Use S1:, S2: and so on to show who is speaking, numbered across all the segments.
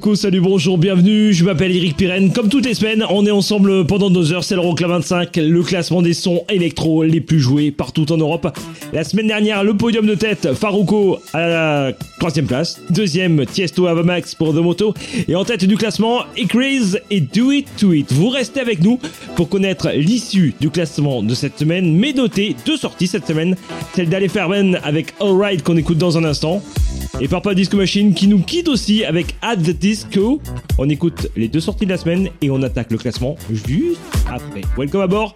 S1: Salut, bonjour, bienvenue, je m'appelle Eric Pirenne. Comme toutes les semaines, on est ensemble pendant deux heures, c'est l'Euroclub 25, le classement des sons électro les plus joués partout en Europe. La semaine dernière, le podium de tête, Faruko à la troisième place. Deuxième, Tiesto Avamax pour The Moto. Et en tête du classement, Icraze et Do It To It. Vous restez avec nous pour connaître l'issue du classement de cette semaine, mais notez deux sorties cette semaine. Celle d'Ale Fairbairn avec Alright qu'on écoute dans un instant. Et Purple Disco Machine qui nous quitte aussi avec At the Disco. On écoute les deux sorties de la semaine et on attaque le classement juste après. Welcome à bord,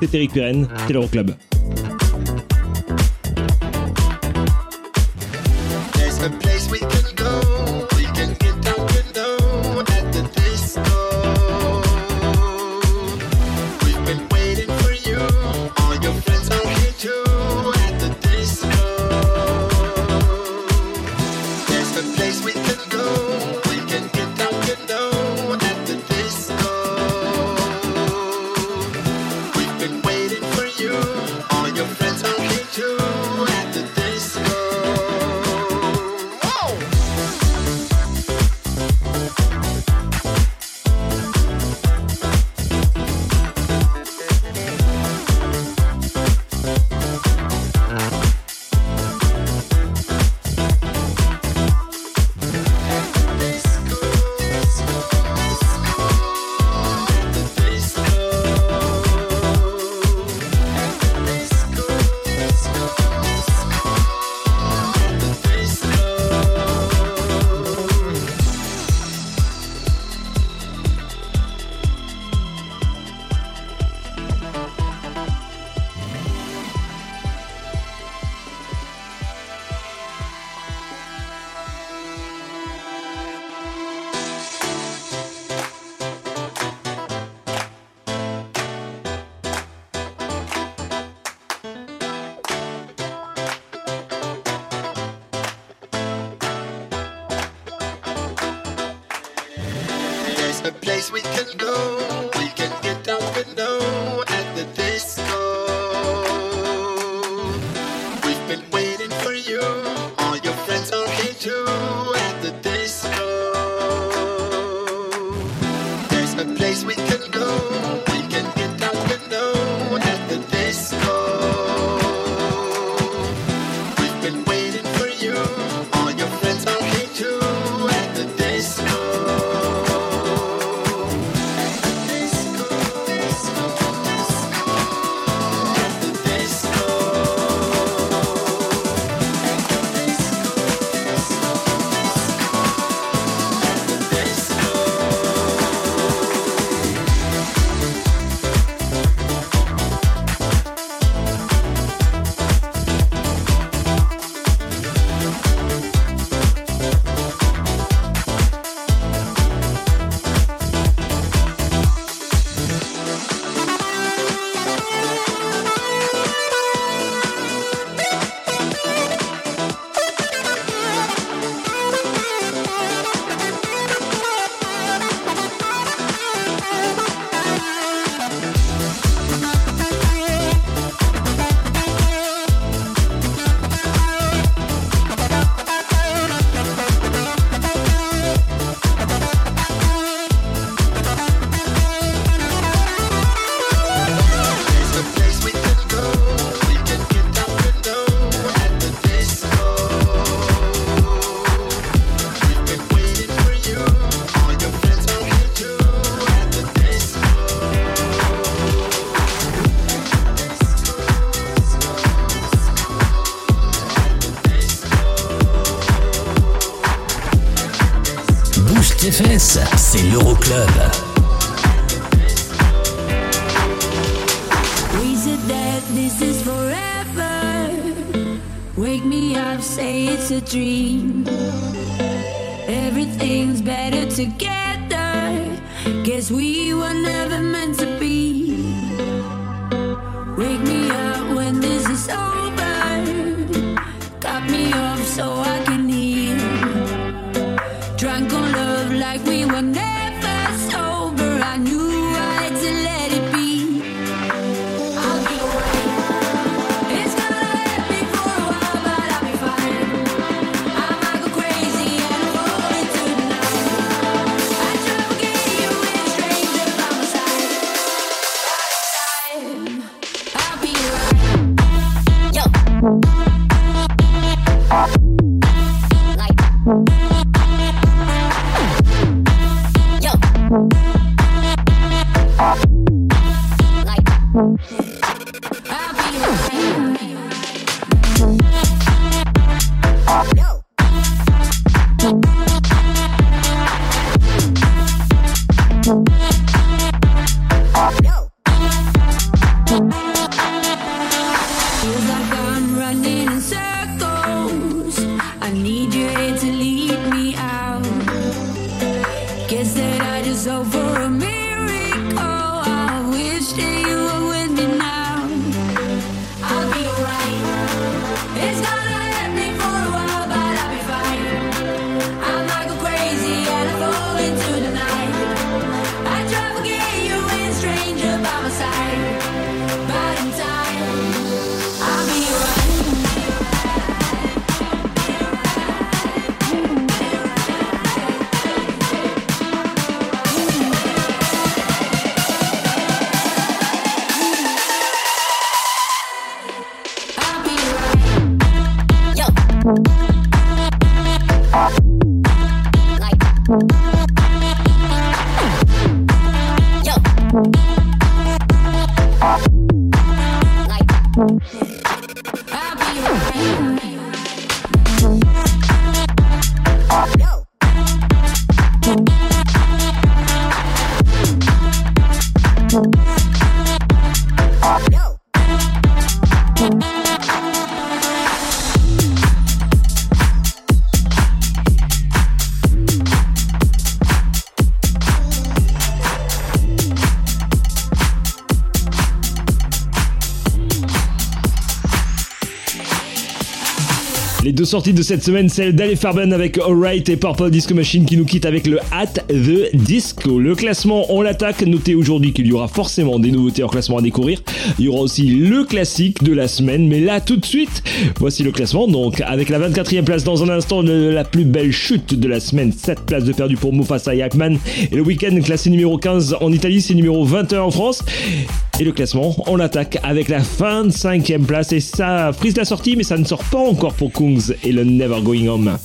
S1: c'est Eric Pirenne, c'est l'Euroclub.
S2: There's A place we can go.
S1: Deux sorties de cette semaine, celle d'Ali Farben avec Alright et Purple Disco Machine qui nous quitte avec le At the Disco. Le classement, on l'attaque. Notez aujourd'hui qu'il y aura forcément des nouveautés en classement à découvrir. Il y aura aussi le classique de la semaine. Mais là, tout de suite, voici le classement. Donc, avec la 24e place dans un instant de la plus belle chute de la semaine. 7 places de perdu pour Mufasa et. Et le week-end, classé numéro 15 en Italie, c'est numéro 21 en France. Et le classement, on l'attaque avec la 25e place. Et ça frise la sortie, mais ça ne sort pas encore pour Kungs et le Never Going Home.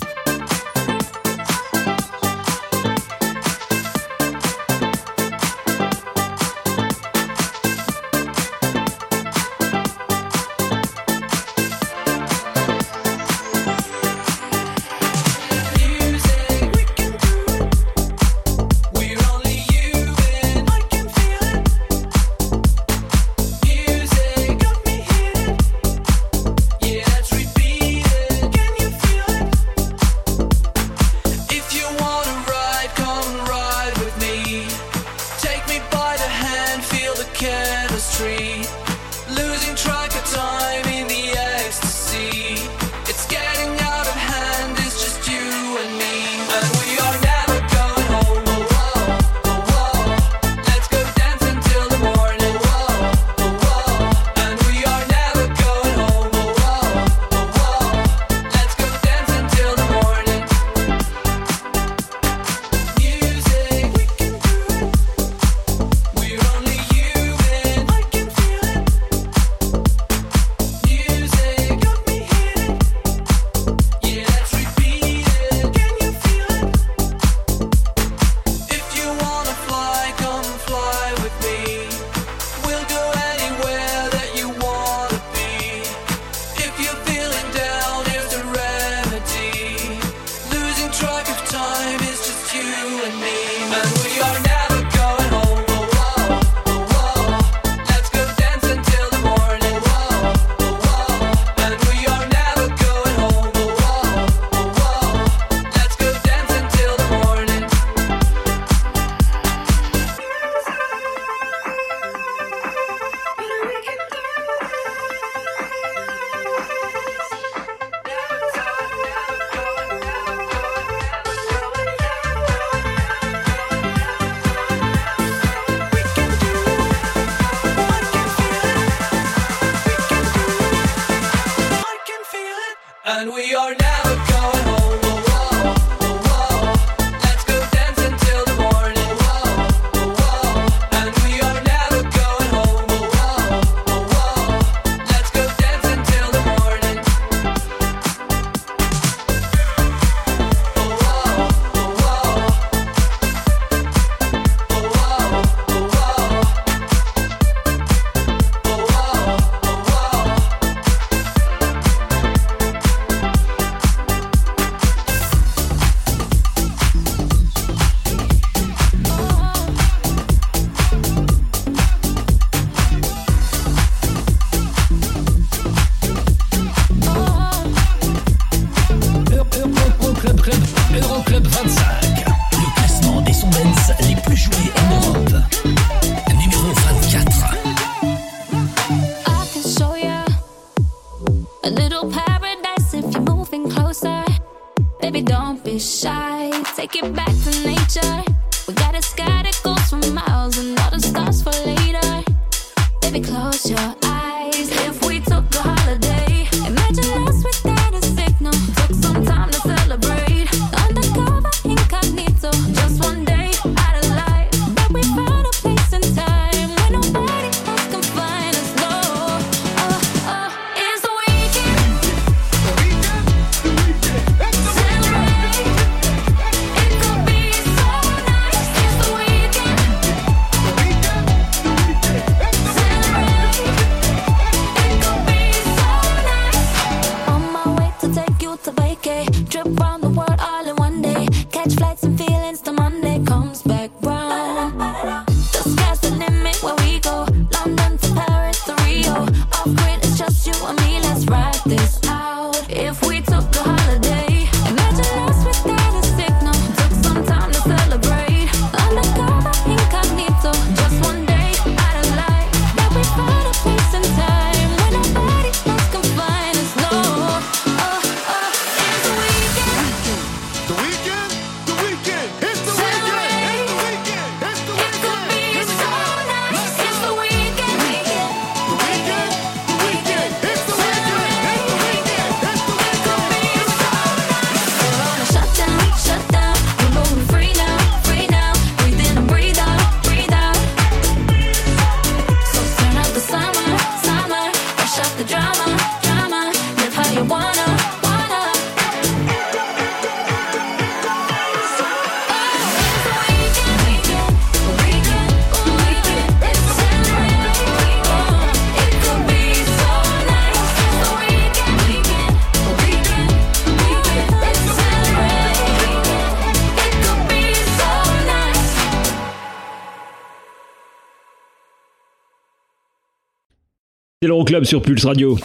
S1: sur Pulse Radio.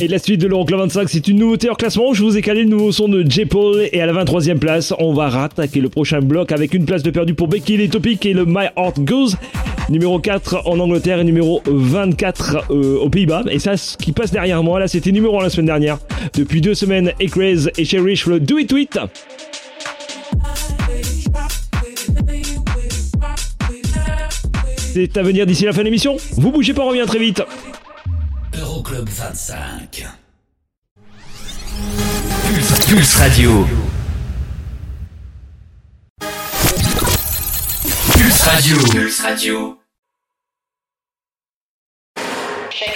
S1: Et la suite de l'Euroclub 25, c'est une nouveauté hors classement. Je vous ai calé le nouveau son de J. Paul et à la 23e place, on va rattaquer le prochain bloc avec une place de perdu pour Becky, les topics et le My Heart Goes. Numéro 4 en Angleterre et numéro 24 euh, aux Pays-Bas. Et ça, ce qui passe derrière moi, là, c'était numéro 1 la semaine dernière. Depuis deux semaines, Ecraze et Cherish le Do It Tweet. C'est à venir d'ici la fin de l'émission. Vous bougez pas, on revient très vite.
S3: Euroclub 25. Pulse, Radio. Pulse Radio. Pulse Radio.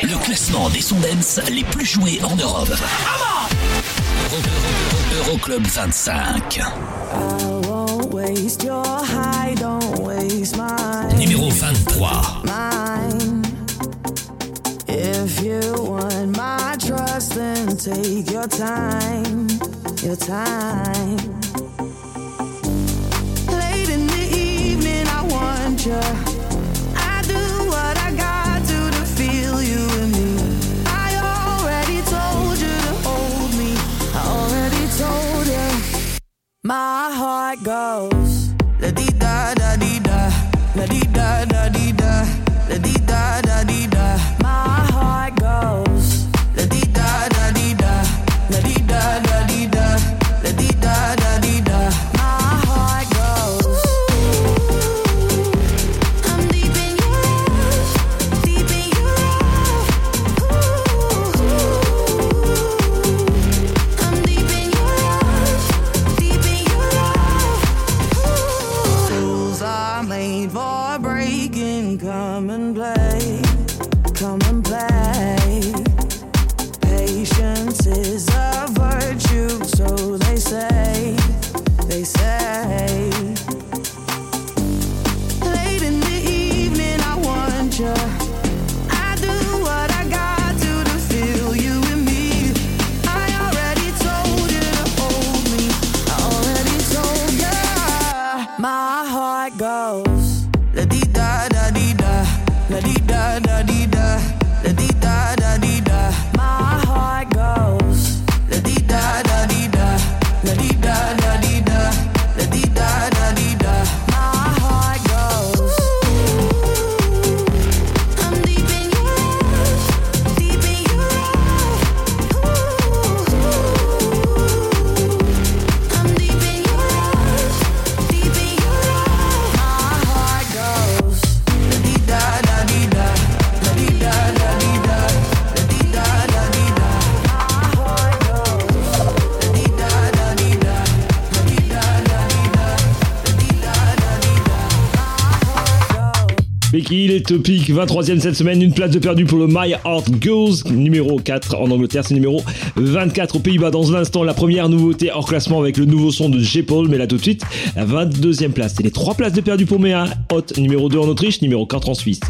S3: Le classement des sons les plus joués en Europe. Euroclub 25. 23.
S4: If you want my trust, then take your time, your time. Late in the evening, I want you. I do what I got to to feel you in me. I already told you to hold me. I already told you. My heart goes na di da da di
S1: les topics. 23ème cette semaine, une place de perdu pour le My Heart Goes. Numéro 4 en Angleterre, c'est numéro 24 aux Pays-Bas. Dans un instant, la première nouveauté hors classement avec le nouveau son de G-Paul. Mais là tout de suite, la 22ème place. C'est les 3 places de perdu pour Méa. Hot numéro 2 en Autriche, numéro 4 en Suisse.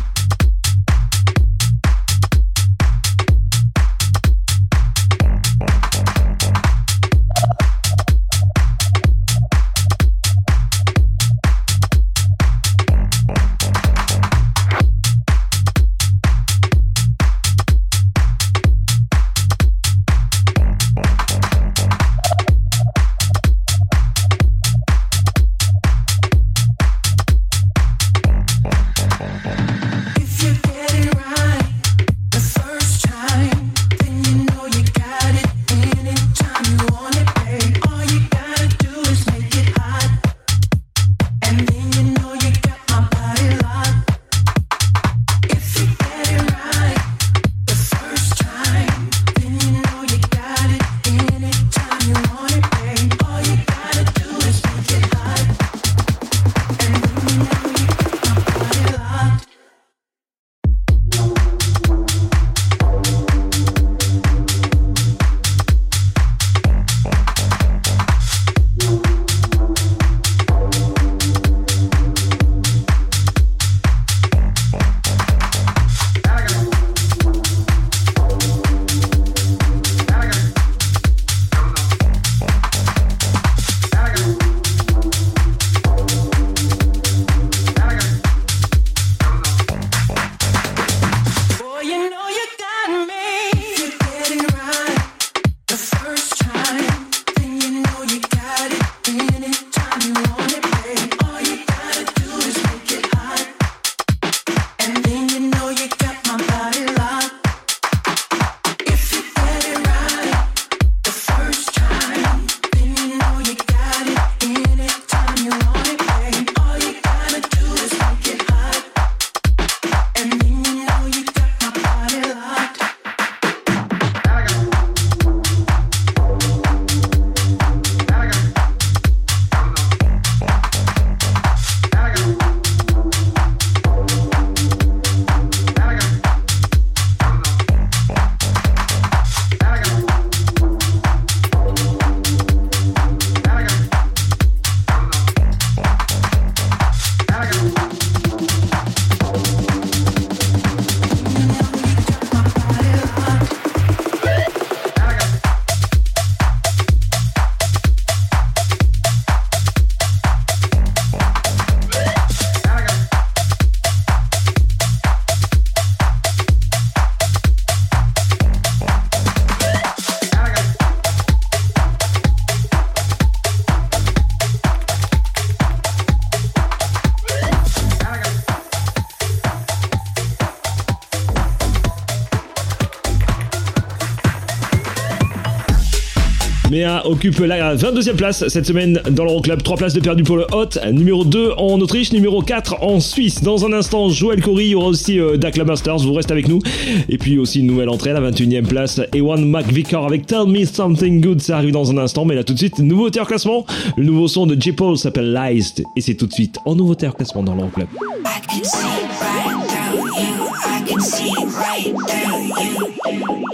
S1: Occupe la 22e place cette semaine dans l'Euroclub. 3 places de perdu pour le Hot. Numéro 2 en Autriche, numéro 4 en Suisse. Dans un instant, Joël Corey, il y aura aussi euh, Dakla Masters, vous restez avec nous. Et puis aussi une nouvelle entrée la 21e place. Ewan McVicar avec Tell Me Something Good, ça arrive dans un instant. Mais là tout de suite, nouveauté en classement. Le nouveau son de J. Paul s'appelle Lies. Et c'est tout de suite en nouveauté en classement dans l'Euroclub.
S5: I can see right through you. I can see right through you.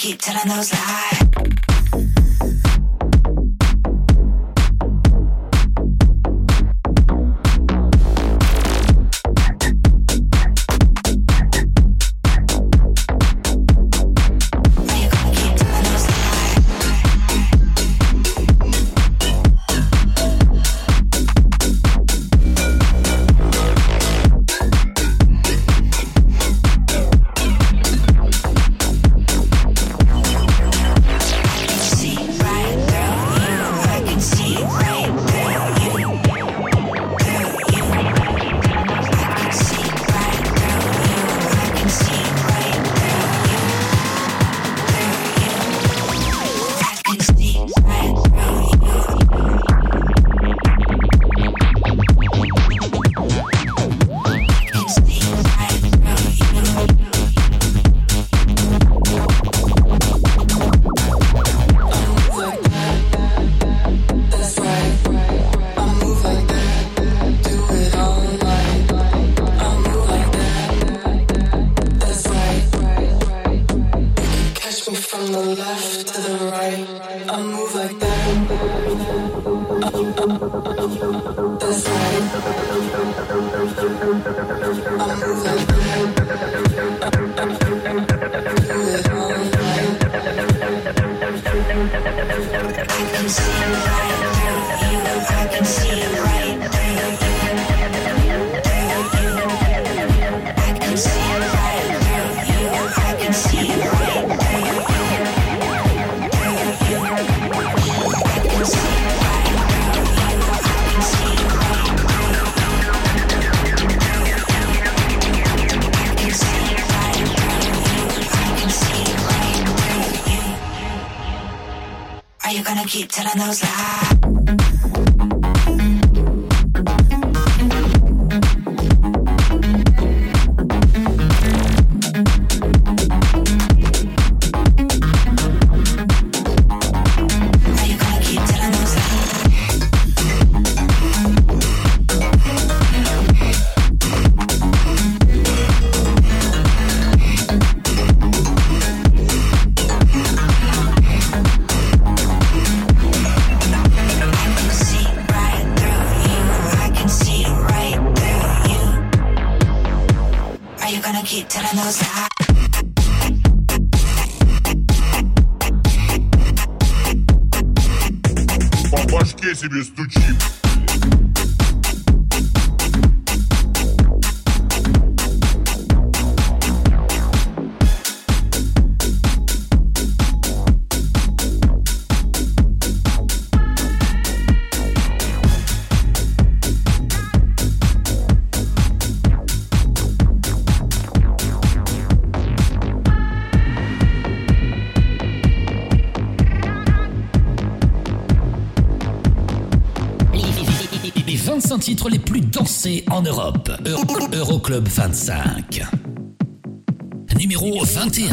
S5: Keep telling those lies? I can see right Telling those lies.
S6: Titres les plus dansés en Europe. Euro- Euroclub 25. Numéro 21.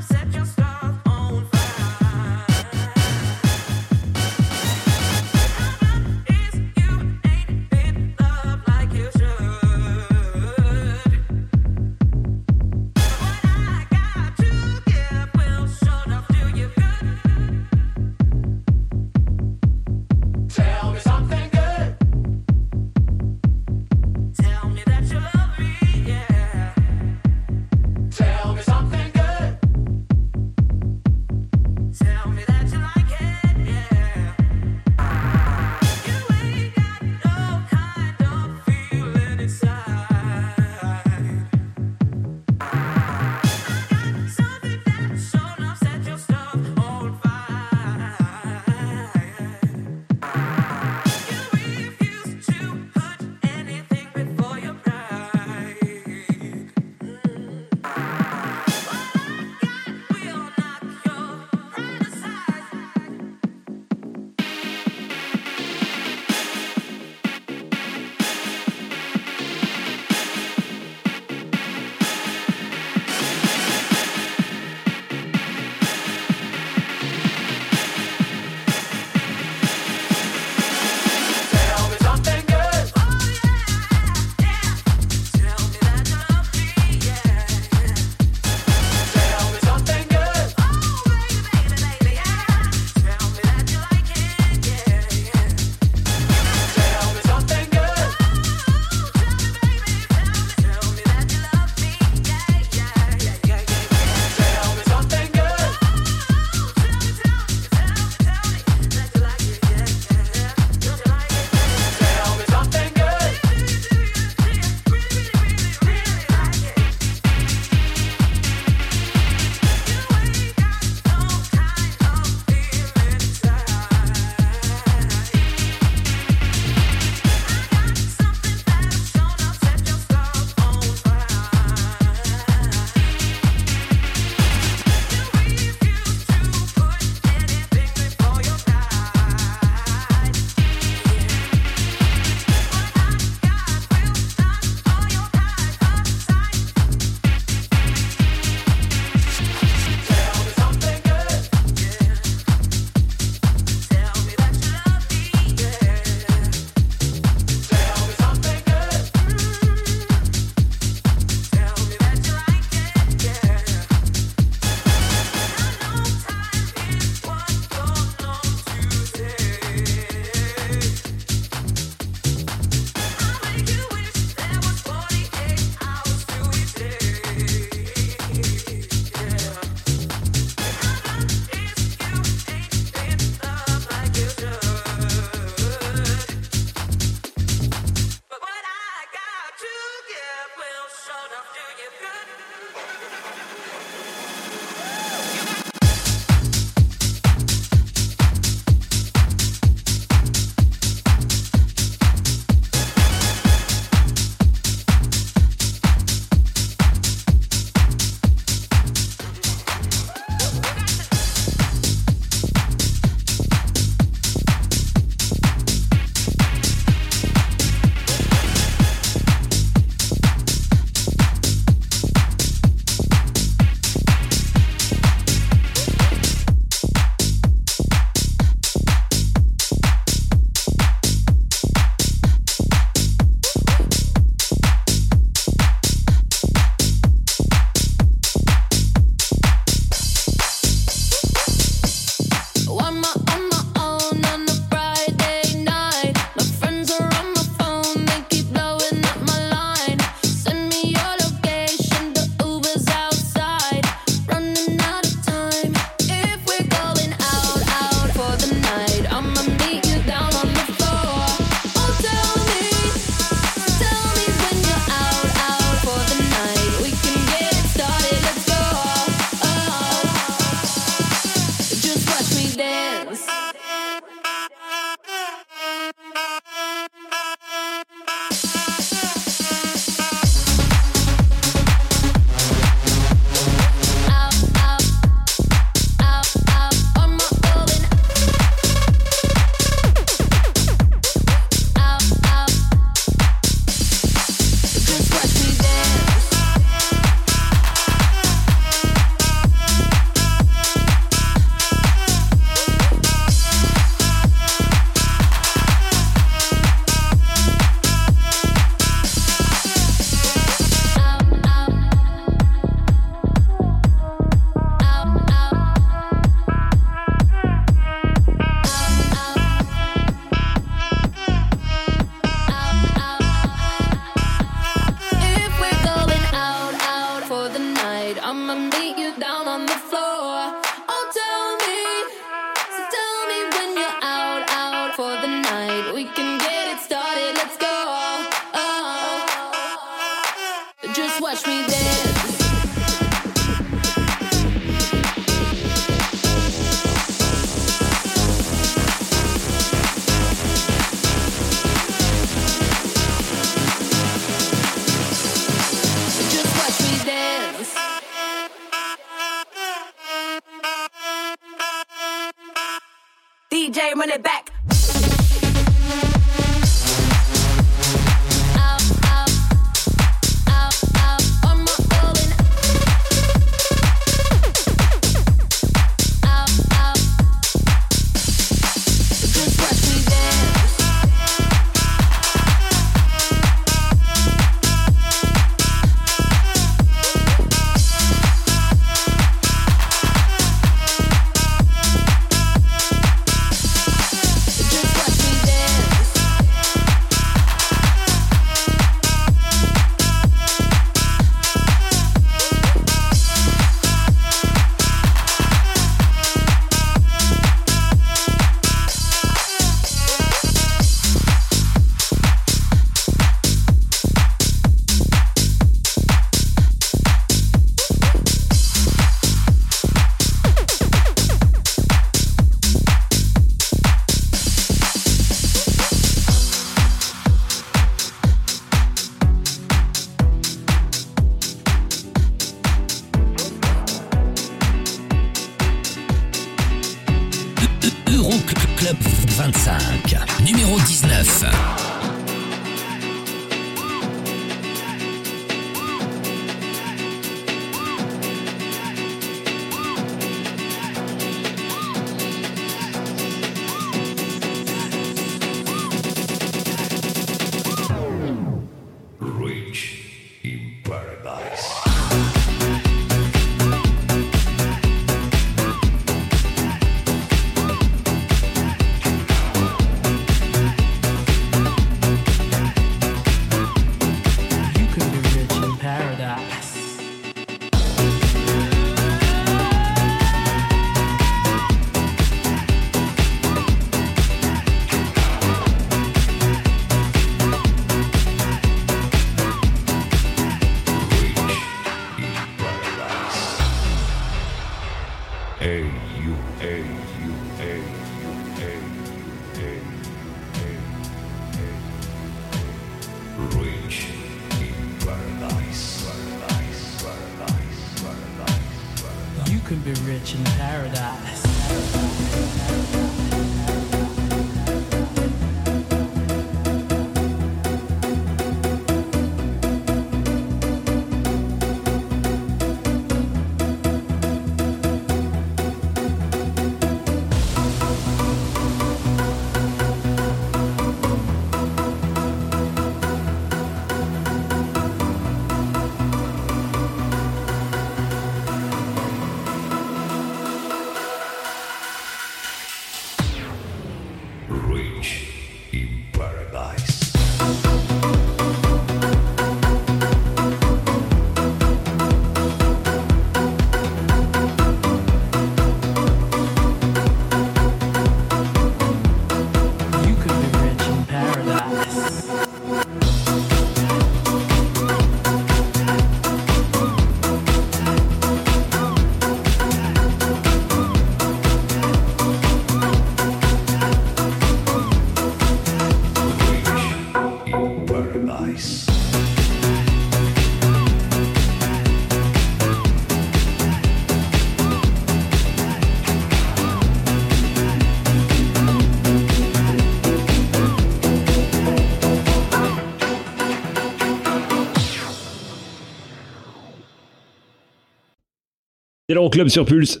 S1: C'est l'Euroclub sur Pulse.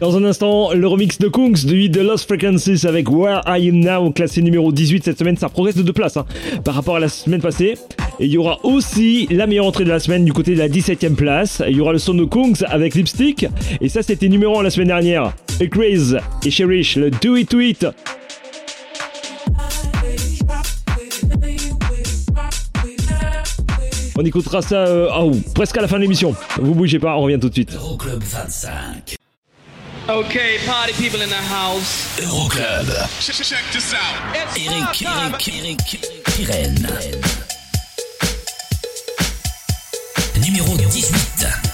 S1: Dans un instant, le remix de Kungs du The Lost Frequencies avec Where Are You Now, classé numéro 18 cette semaine. Ça progresse de deux places hein, par rapport à la semaine passée. Et il y aura aussi la meilleure entrée de la semaine du côté de la 17ème place. Il y aura le son de Kungs avec Lipstick. Et ça, c'était numéro 1 la semaine dernière. Et Craze et Cherish, le Do It To It. On écoutera ça euh, oh, presque à la fin de l'émission. Vous bougez pas, on revient tout de suite.
S7: Euroclub 25.
S8: Okay, party people in the house.
S7: Euroclub. Eric, Eric, Eric, Pirenne. Numéro 18.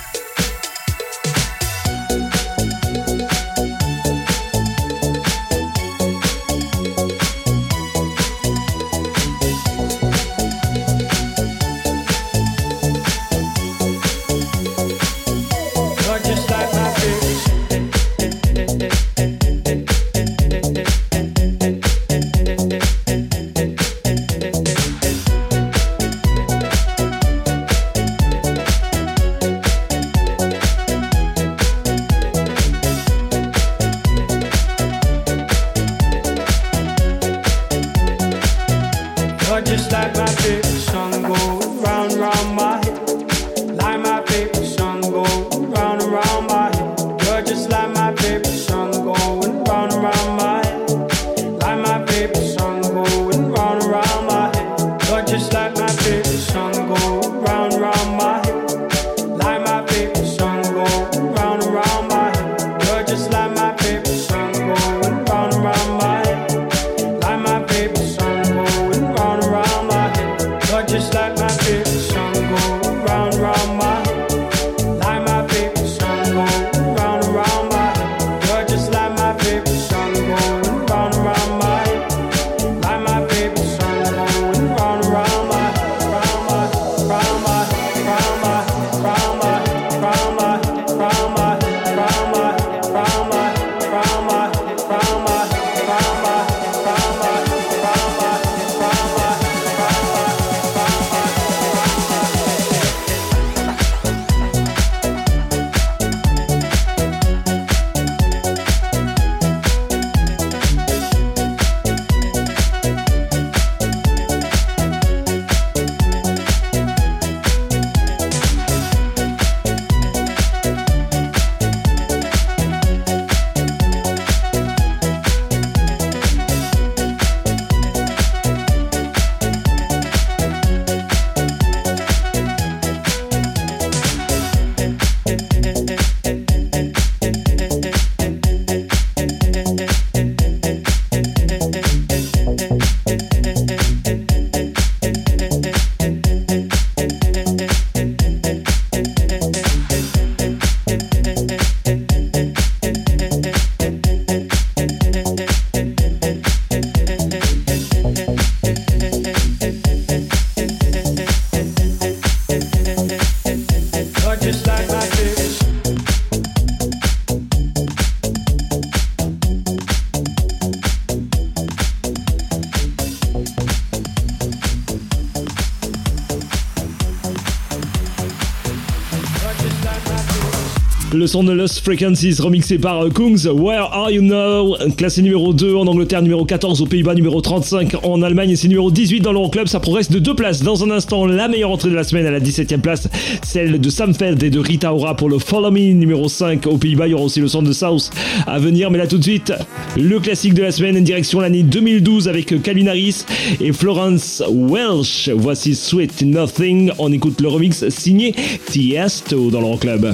S1: Le son de Lost Frequencies remixé par euh, Kungs, Where Are You Now? Classé numéro 2 en Angleterre, numéro 14 aux Pays-Bas, numéro 35 en Allemagne c'est numéro 18 dans l'Euroclub. Ça progresse de deux places. Dans un instant, la meilleure entrée de la semaine à la 17ème place, celle de Sam Feld et de Rita Ora pour le Follow Me, numéro 5 aux Pays-Bas. Il y aura aussi le son de South à venir. Mais là tout de suite, le classique de la semaine, direction l'année 2012 avec Calvin Harris et Florence Welsh. Voici Sweet Nothing. On écoute le remix signé Tiesto dans l'Euroclub.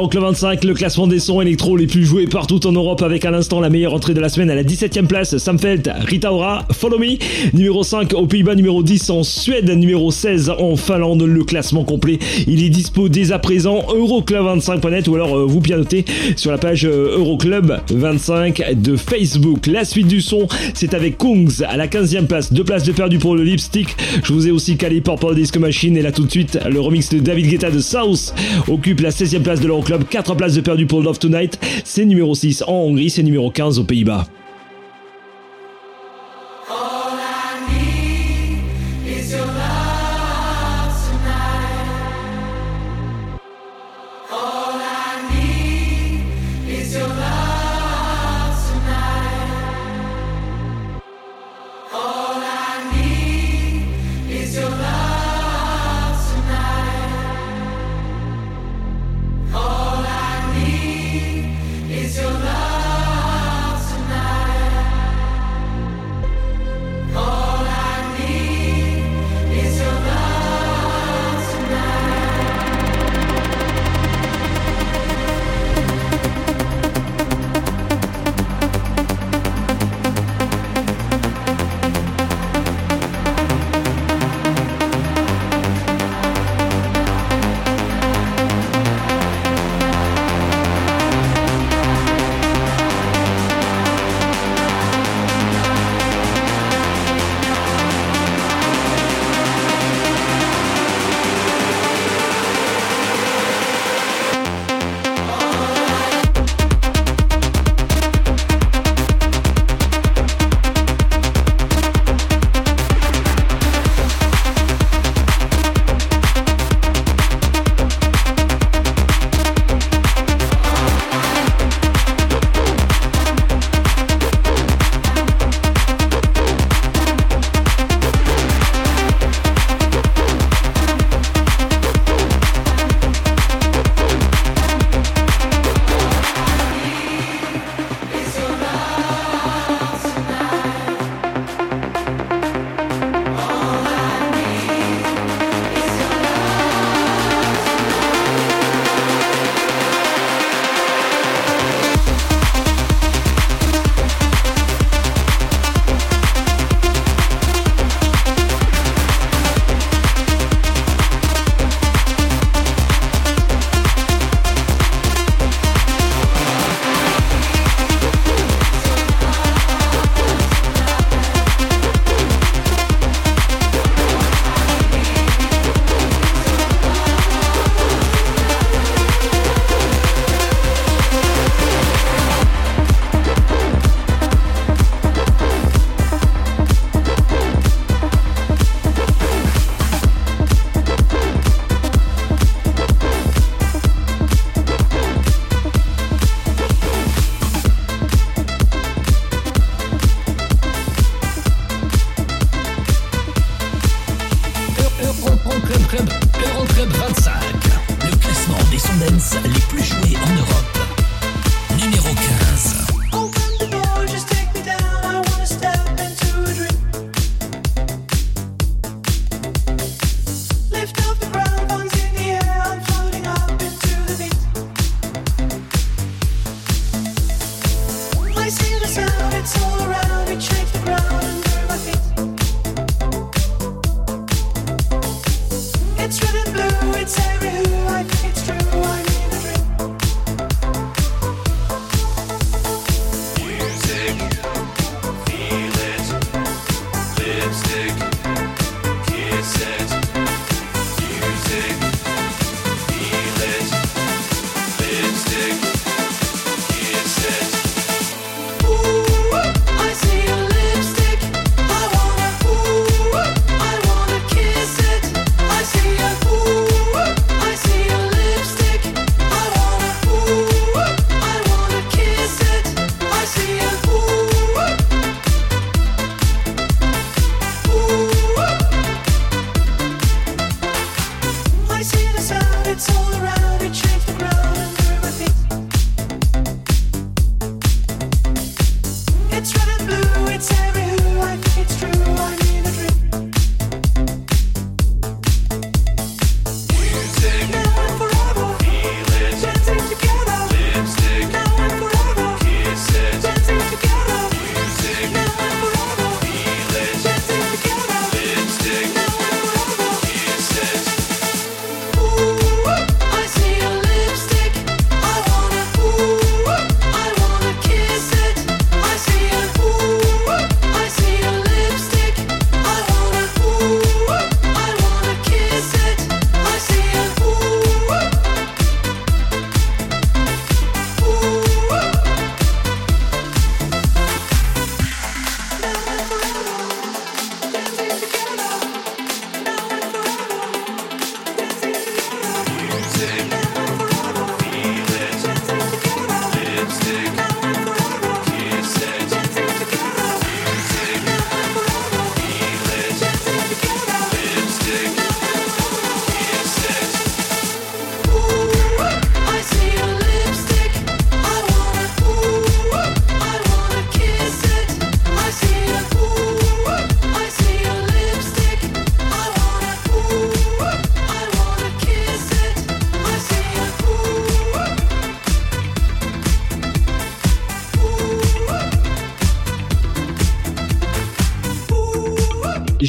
S5: Rock
S6: le 25,
S1: le classement des sons électro les plus joués partout en Europe avec à l'instant la meilleure entrée de la semaine à la 17ème place, Sam Felt, Rita Ora, Follow Me, numéro 5 aux Pays-Bas, numéro 10 en Suède, numéro 16 en Finlande, le classement complet, il est dispo dès à présent, Euroclub25.net ou alors euh, vous pianotez sur la page euh, Euroclub25 de Facebook. La suite du son, c'est avec Kungs à la 15ème place, deux places de perdu pour le lipstick, je vous ai aussi calé Purple Disco Machine. Et là tout de suite le remix de David Guetta de South occupe la 16ème place de l'Euroclub 4 places de perdu pour Love Tonight. C'est numéro 6 en Hongrie, c'est numéro 15 aux Pays-Bas.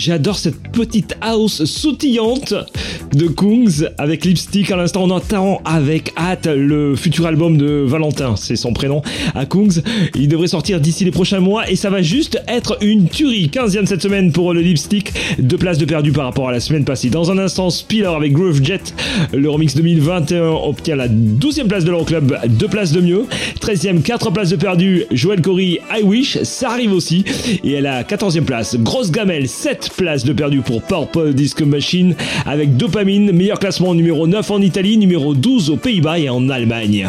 S1: J'adore cette petite house sautillante de Kungs avec Lipstick. À l'instant, on entend avec hâte le futur album de Valentin, c'est son prénom, à Kungs. Il devrait sortir d'ici les prochains mois et ça va juste être une tuerie. 15e cette semaine pour le Lipstick. Deux places de perdu par rapport à la semaine passée. Dans un instant, Spiller avec Groove Jet. Le remix 2021 obtient la 12e place de leur club, Deux places de mieux. 13e, 4 places de perdu, Joël Cory, I Wish, ça arrive aussi. Et à la 14e place, Grosse Gamelle, 7 places de perdu pour Purple Disc Machine avec Dopamine, meilleur classement numéro 9 en Italie, numéro 12 aux Pays-Bas et en Allemagne.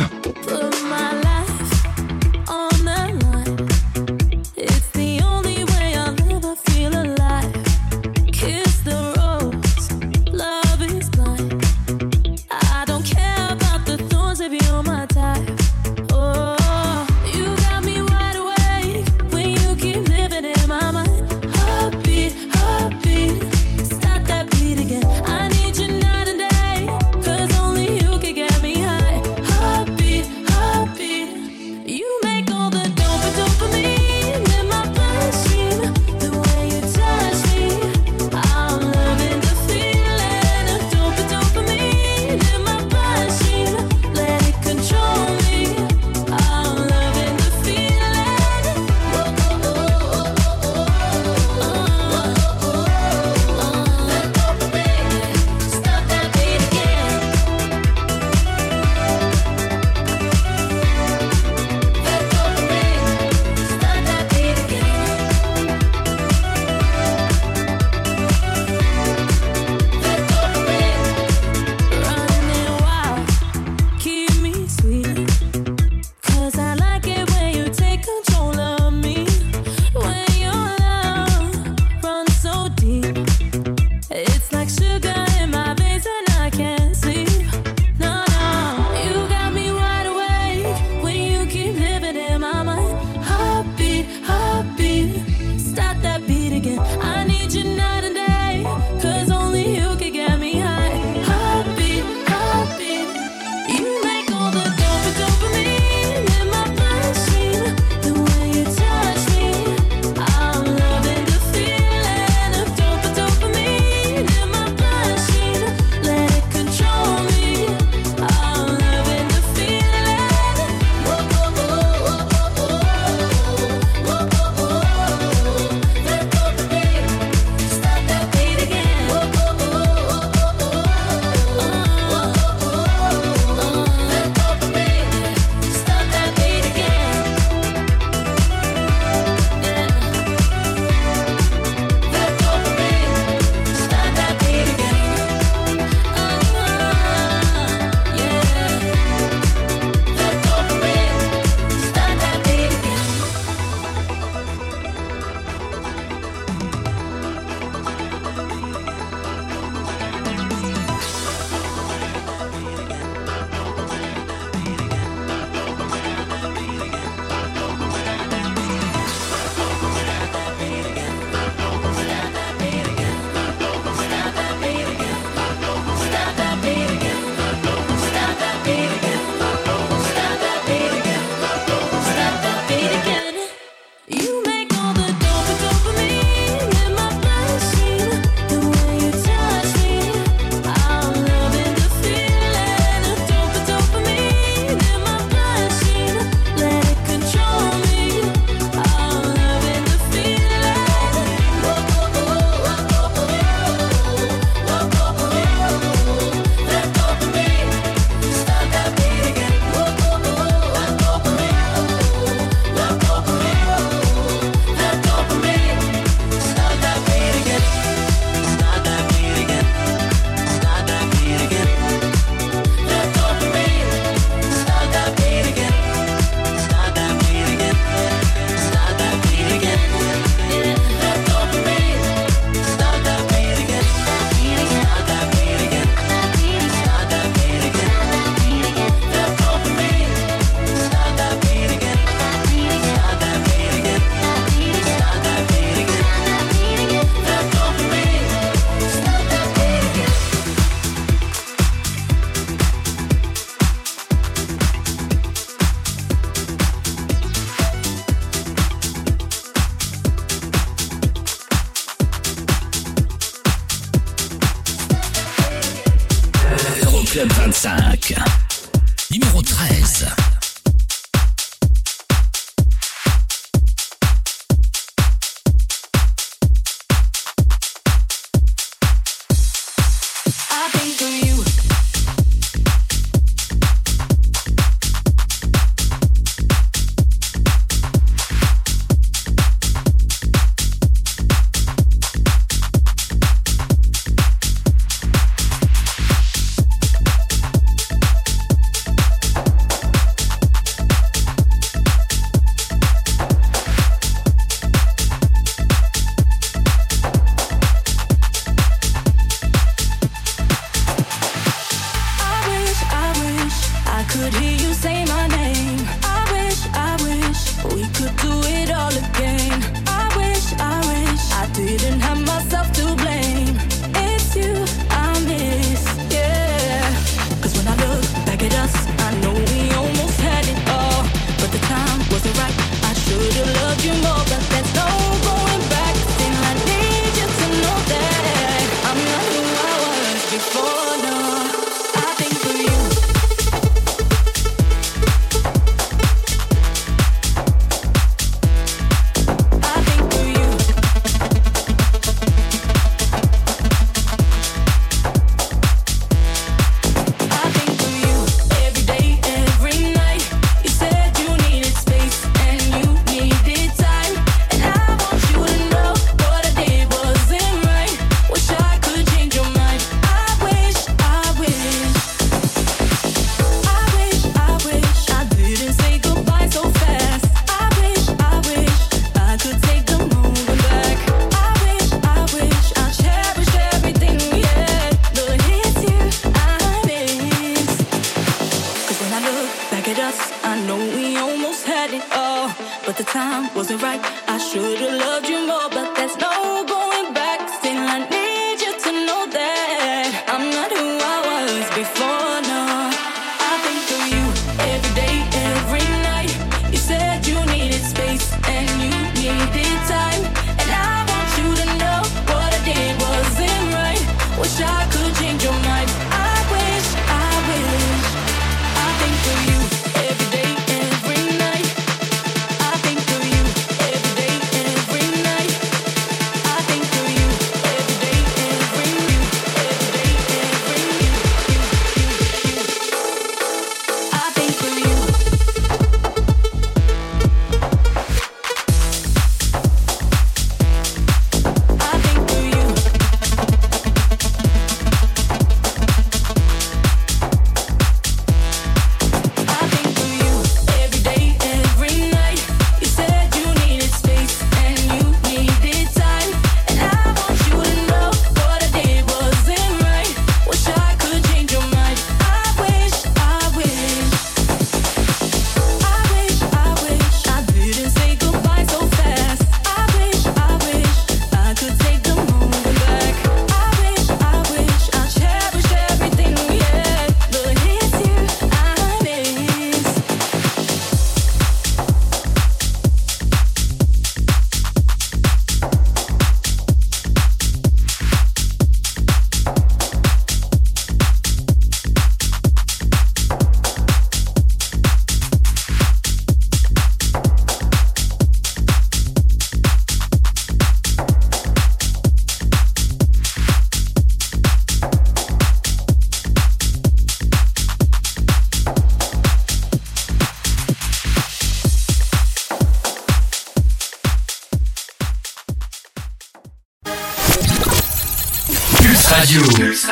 S6: Club 25. Numéro 13.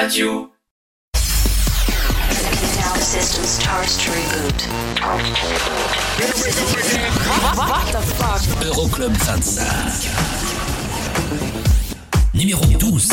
S6: Radio. Euroclub 25. Numéro 12.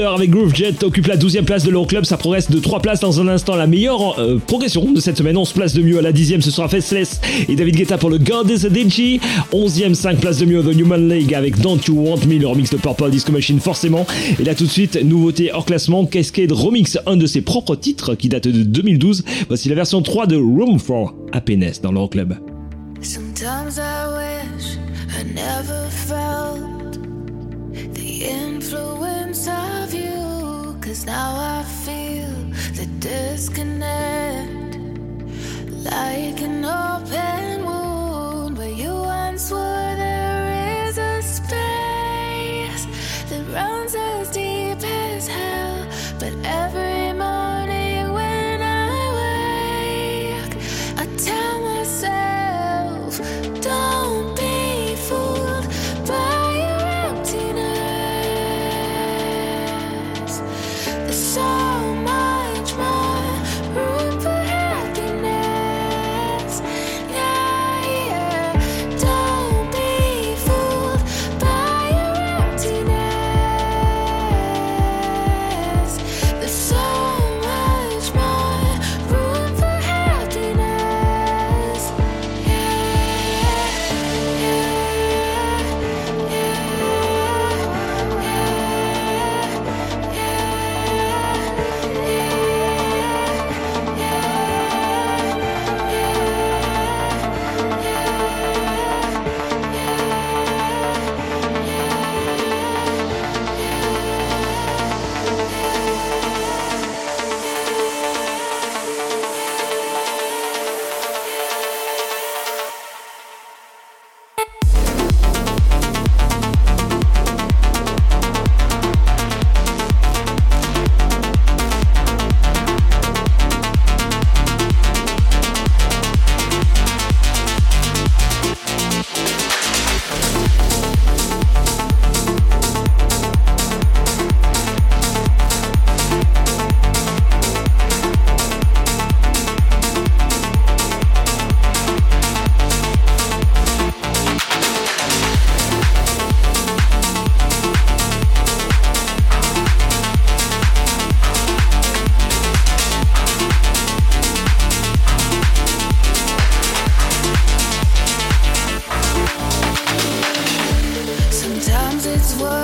S1: Spiller avec Groove Jet occupe la 12e place de l'Euroclub. Ça progresse de 3 places dans un instant. La meilleure euh, progression de cette semaine. 11 places de mieux à la 10e. Ce sera Faceless et David Guetta pour le God is a Dingy. 11e, 5 places de mieux The Human League avec Don't You Want Me, le remix de Purple Disco Machine, forcément. Et là, tout de suite, nouveauté hors classement. Cascade Remix, un de ses propres titres qui date de 2012. Voici la version 3 de Room for Happiness dans l'Euroclub.
S9: Sometimes I wish I never felt the influence. Cause now I feel the disconnect like an open wound where you once were.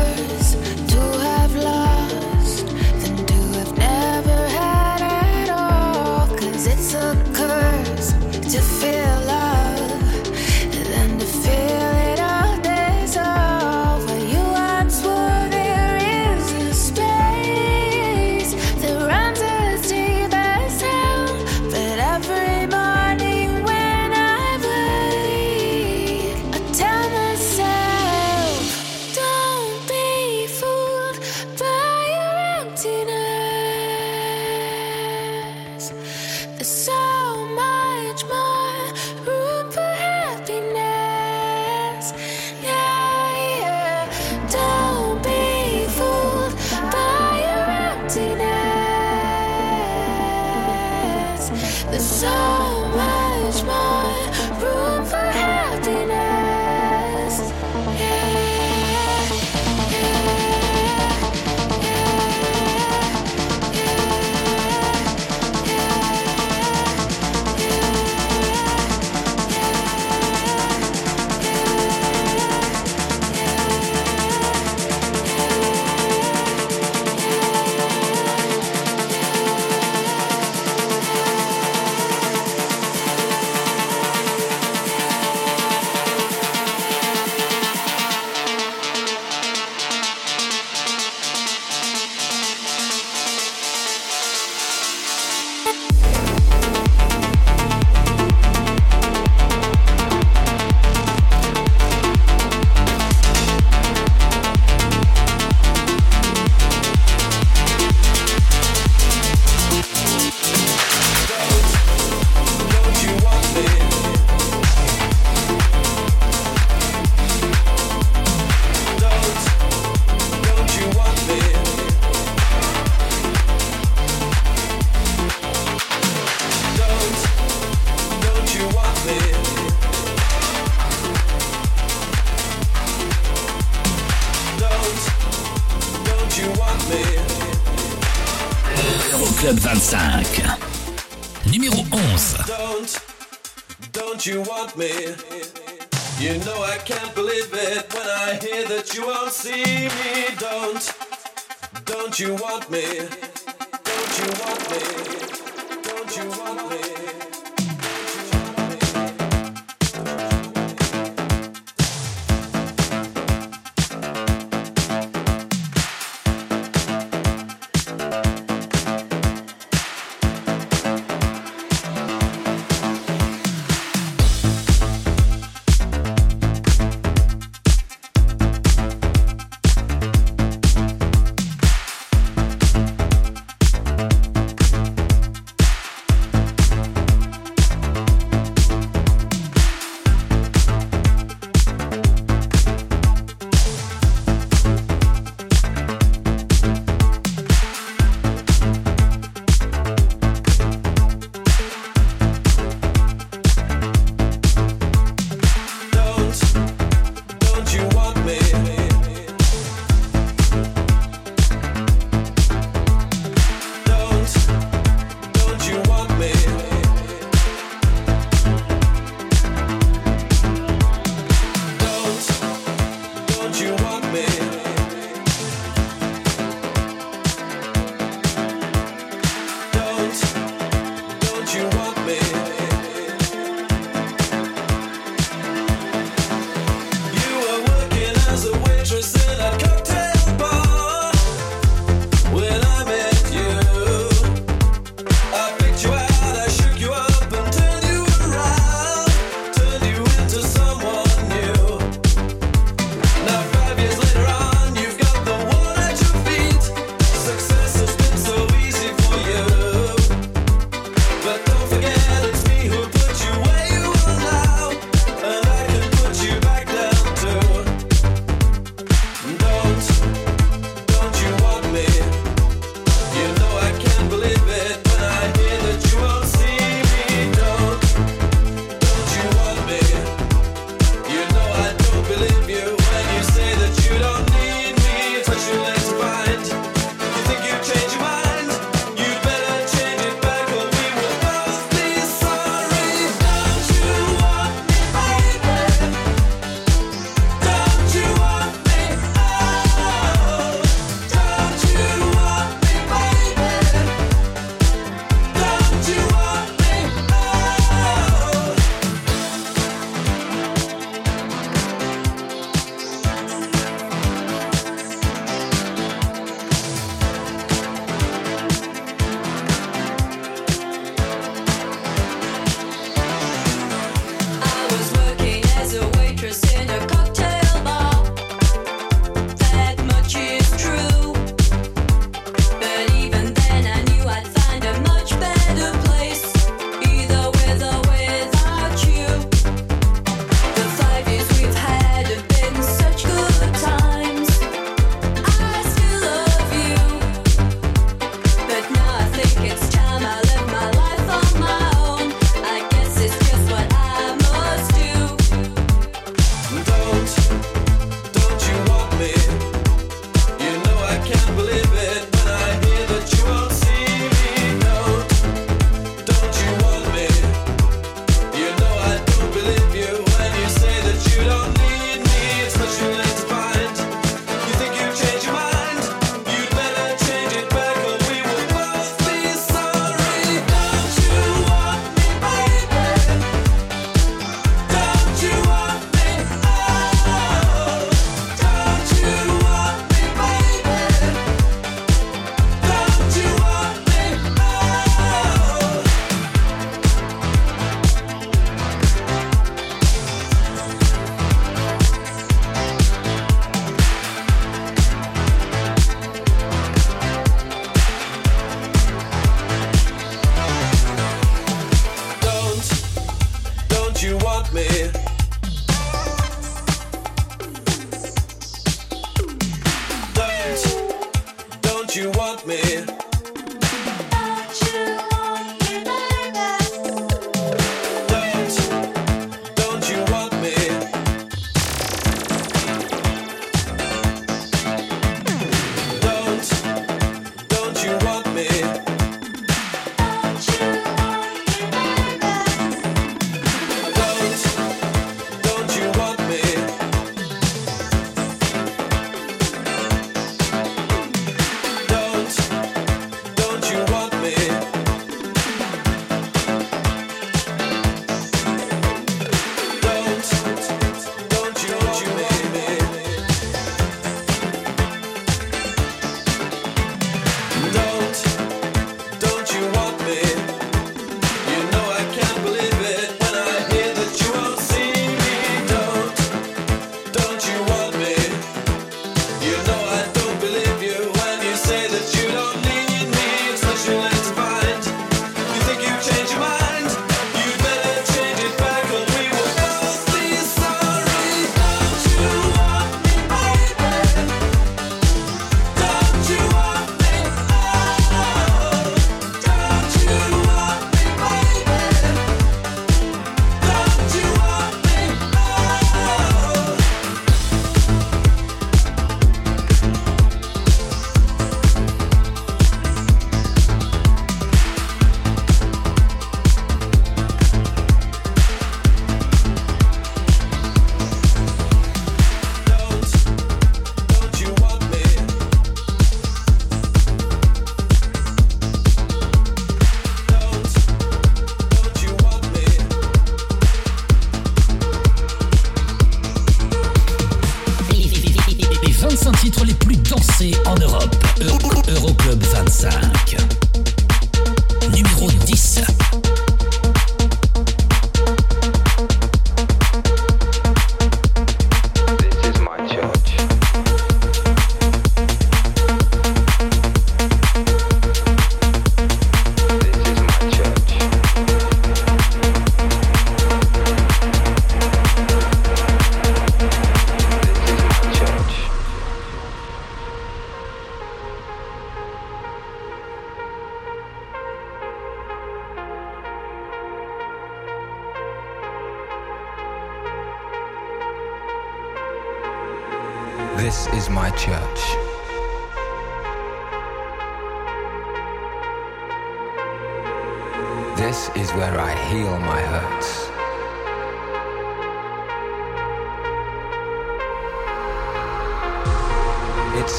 S10: stars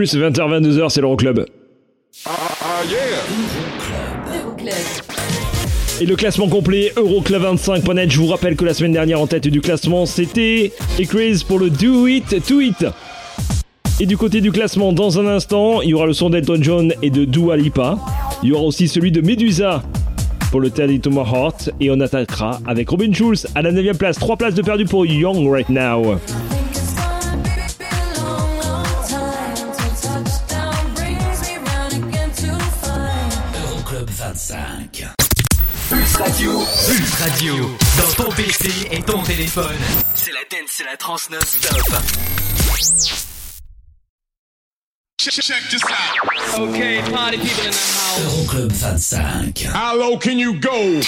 S1: Pulse 20h 22h, c'est l'Euroclub.
S11: Euroclub.
S1: Et le classement complet Euroclub25.net. Je vous rappelle que la semaine dernière en tête du classement, c'était Ecraze pour le Do It To It. Et du côté du classement, dans un instant, il y aura le son d'Elton John et de Dua Lipa. Il y aura aussi celui de Medusa pour le Tell It To My Heart. Et on attaquera avec Robin Schulz à la 9ème place. 3 places de perdu pour Young Right Now.
S12: Radio. Dans ton PC et ton téléphone. C'est la dance, c'est la trans non-stop.
S8: Check this out. Okay, party people in the house.
S6: Euroclub 25.
S8: How low can you go?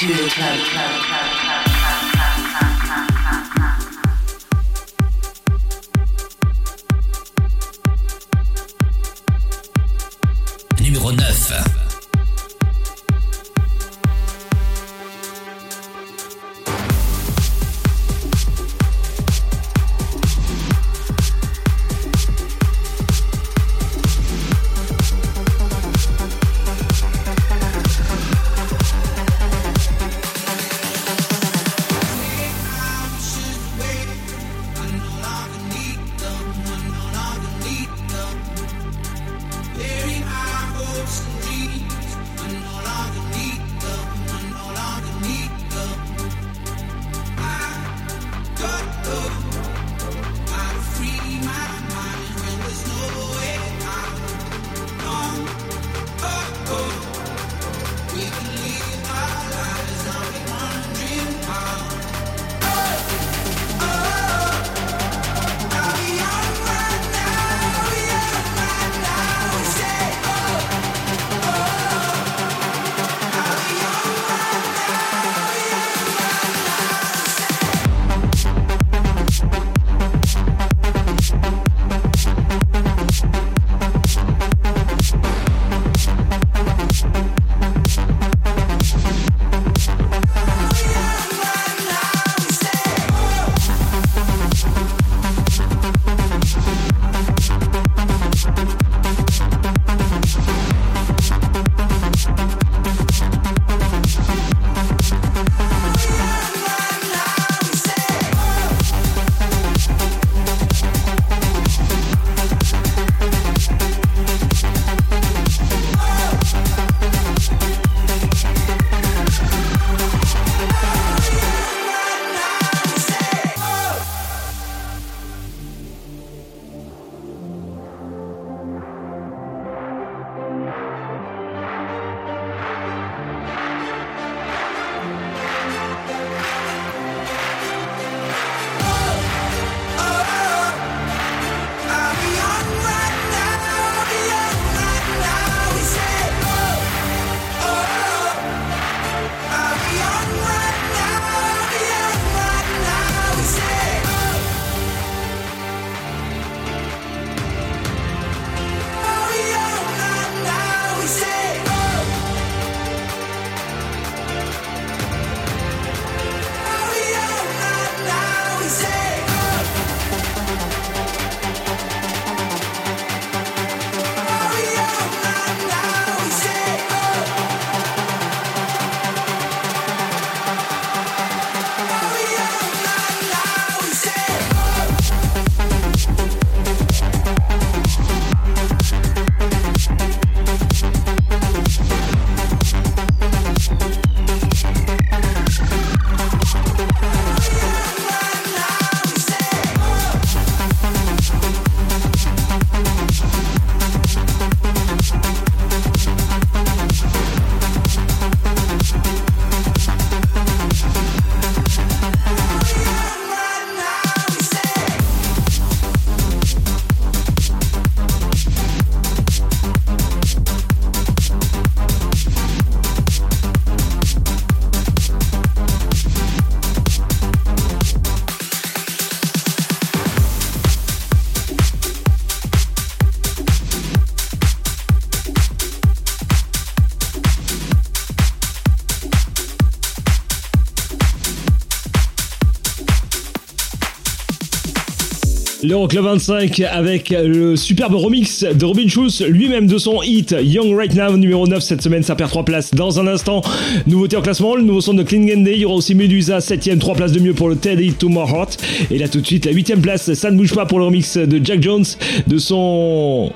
S13: Euro
S14: Club 25 avec le superbe remix de Robin Schulz lui-même de son hit Young Right Now numéro 9 cette semaine. Ça perd 3 places dans un instant. Nouveauté en classement le nouveau son de Clean Day il y aura aussi Medusa 7ème 3 places de mieux pour le Teddy To My Heart. Et là tout de suite la 8ème place ça ne bouge pas pour le remix de Jack Jones de son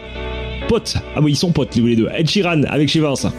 S14: pote. Ah oui ils sont potes les deux. Ed Sheeran avec Shivers.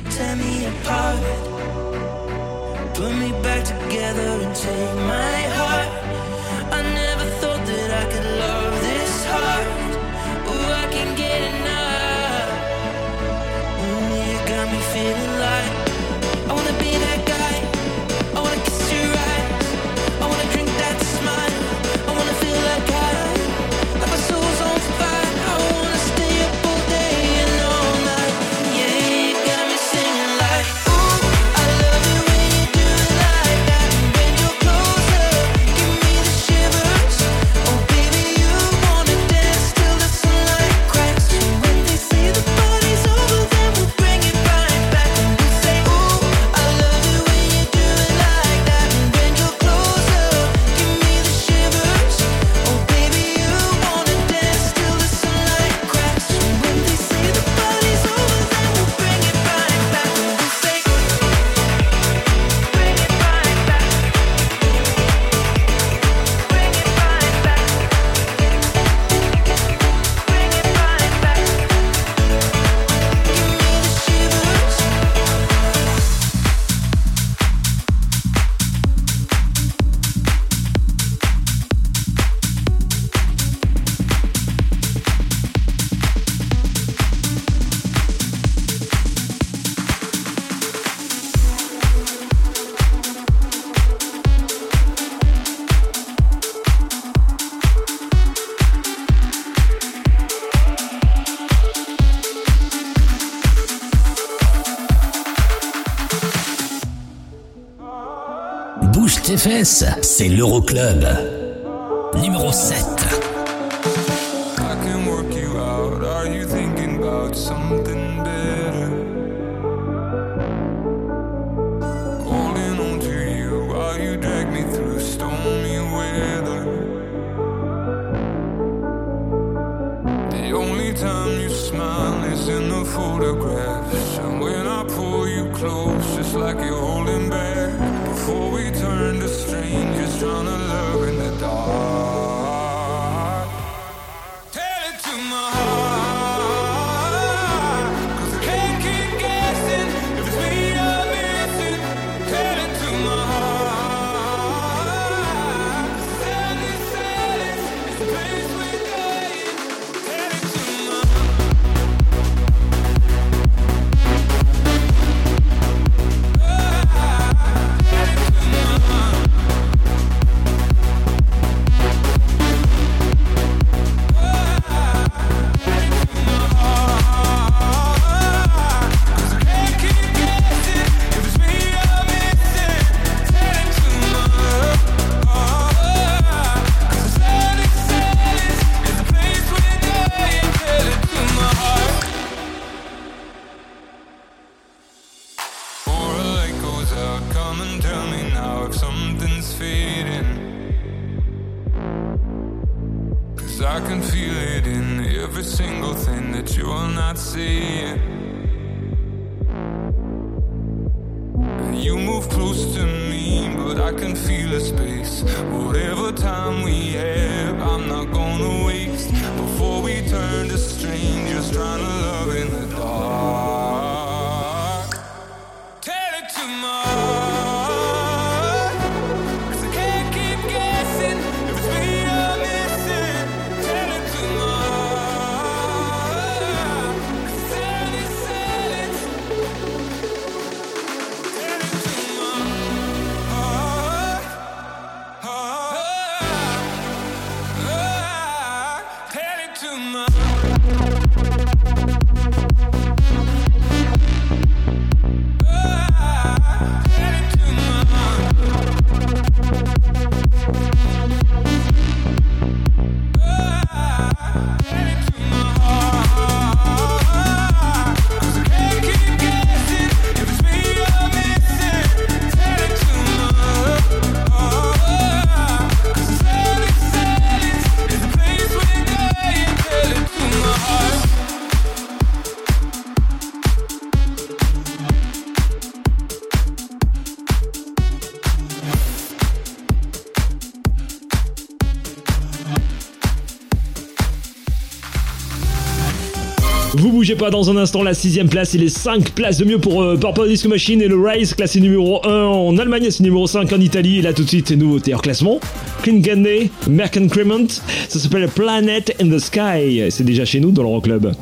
S15: could tear me apart. Put me back together and take my heart.
S16: c'est l'Euroclub. Numéro 7.
S9: bougez pas dans un instant la sixième place et les cinq places de mieux pour euh, Purple Disco Machine et le Rise classé numéro 1 en Allemagne c'est numéro 5 en Italie et là tout de suite nouveauté hors classement. Clean Candy Merck Crement ça s'appelle Planet in the Sky c'est déjà chez nous dans l'Euroclub Club.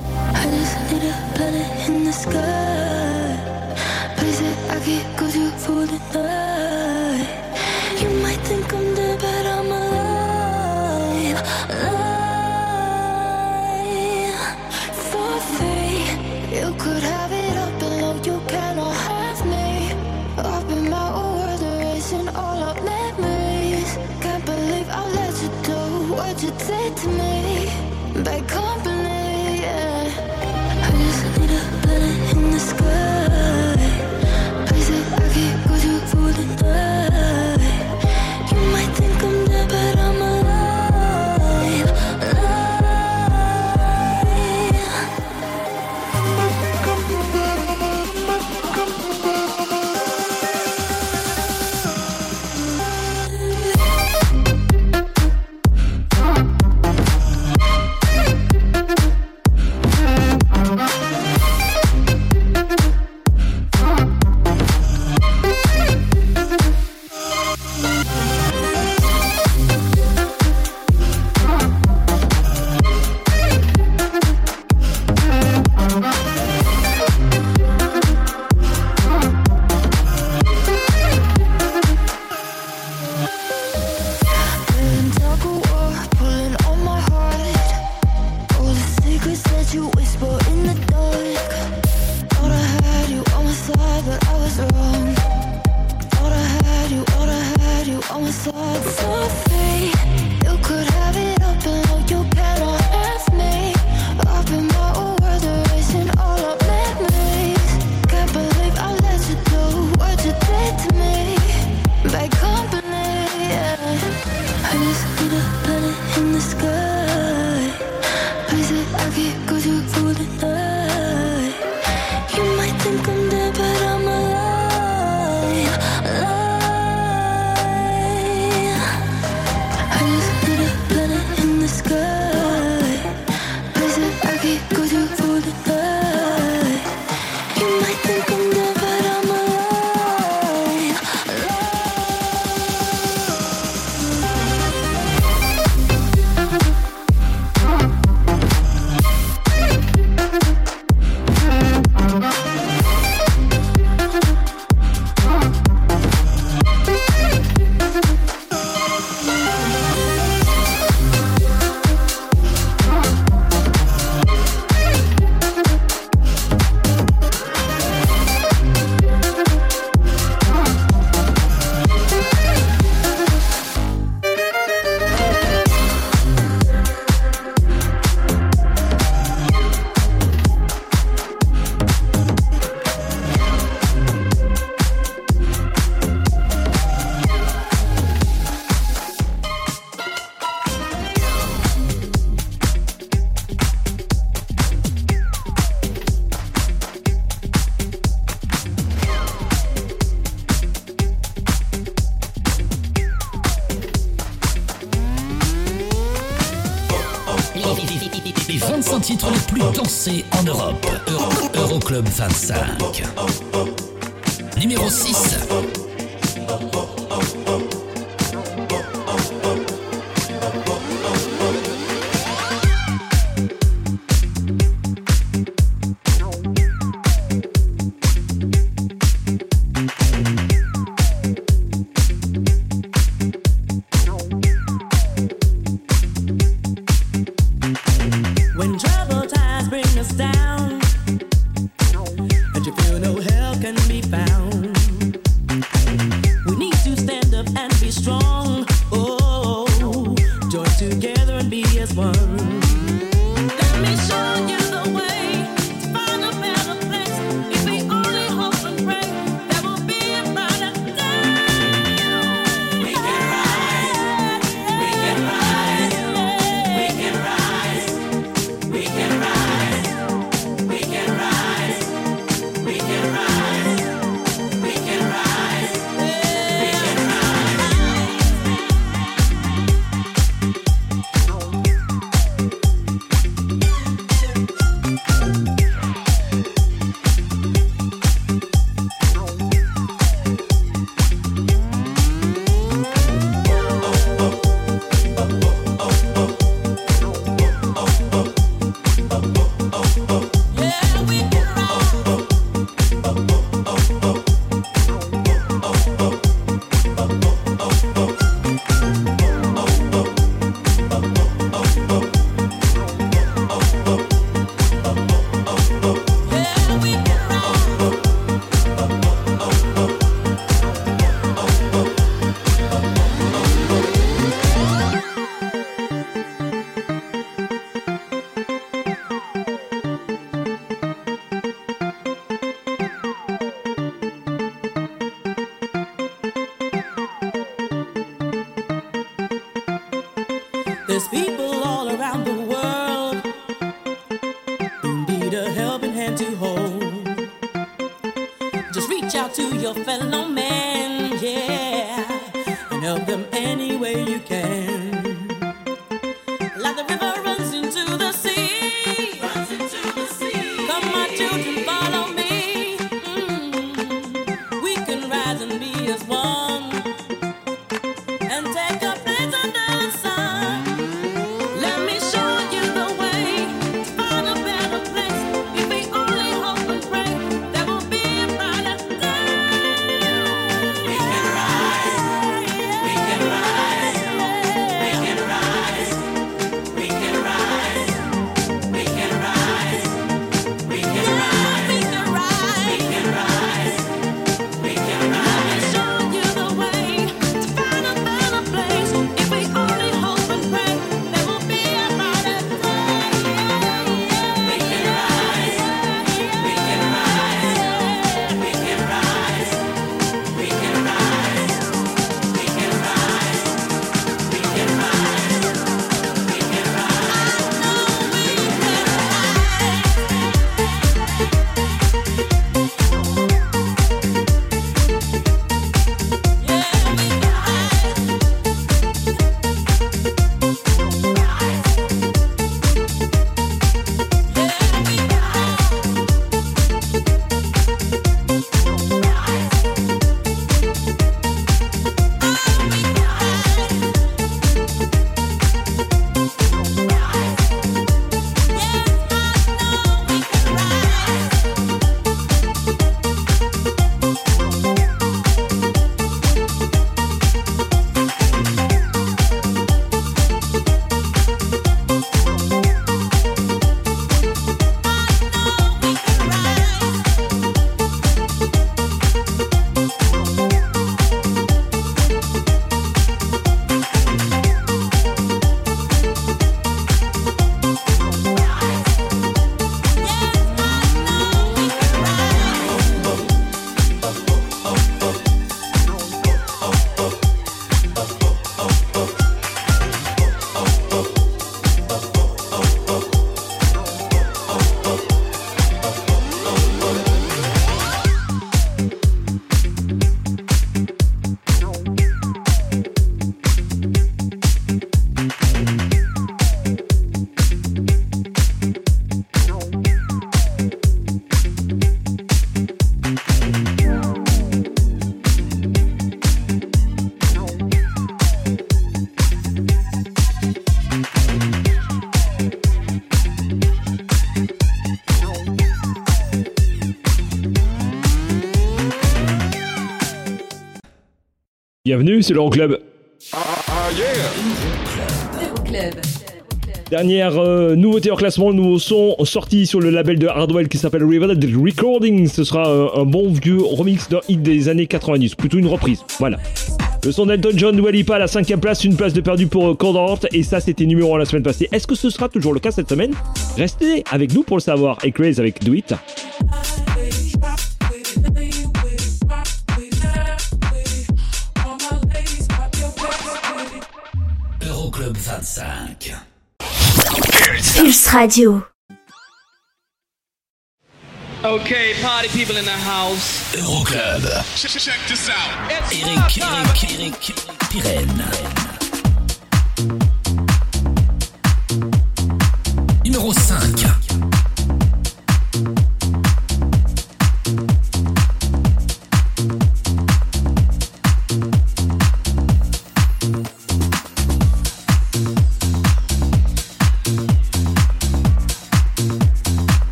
S1: Bienvenue, c'est l'Euroclub.
S11: Euroclub.
S1: Dernière euh, nouveauté en classement, le nouveau son sorti sur le label de Hardwell qui s'appelle Revealed Recording. Ce sera euh, un bon vieux remix d'un hit des années 90, plutôt une reprise. Voilà. Le son d'Elton John Walipa à la cinquième place, une place de perdu pour euh, et ça c'était numéro 1 la semaine passée. Est-ce que ce sera toujours le cas cette semaine? Restez avec nous pour le savoir. Et Craze avec Do It.
S4: Euroclub 25.
S17: Pulse Radio.
S8: Okay, party people in the house.
S4: Euroclub.
S8: Check, check this out.
S4: Eric, Eric, Eric, Pirenne. Numéro 5.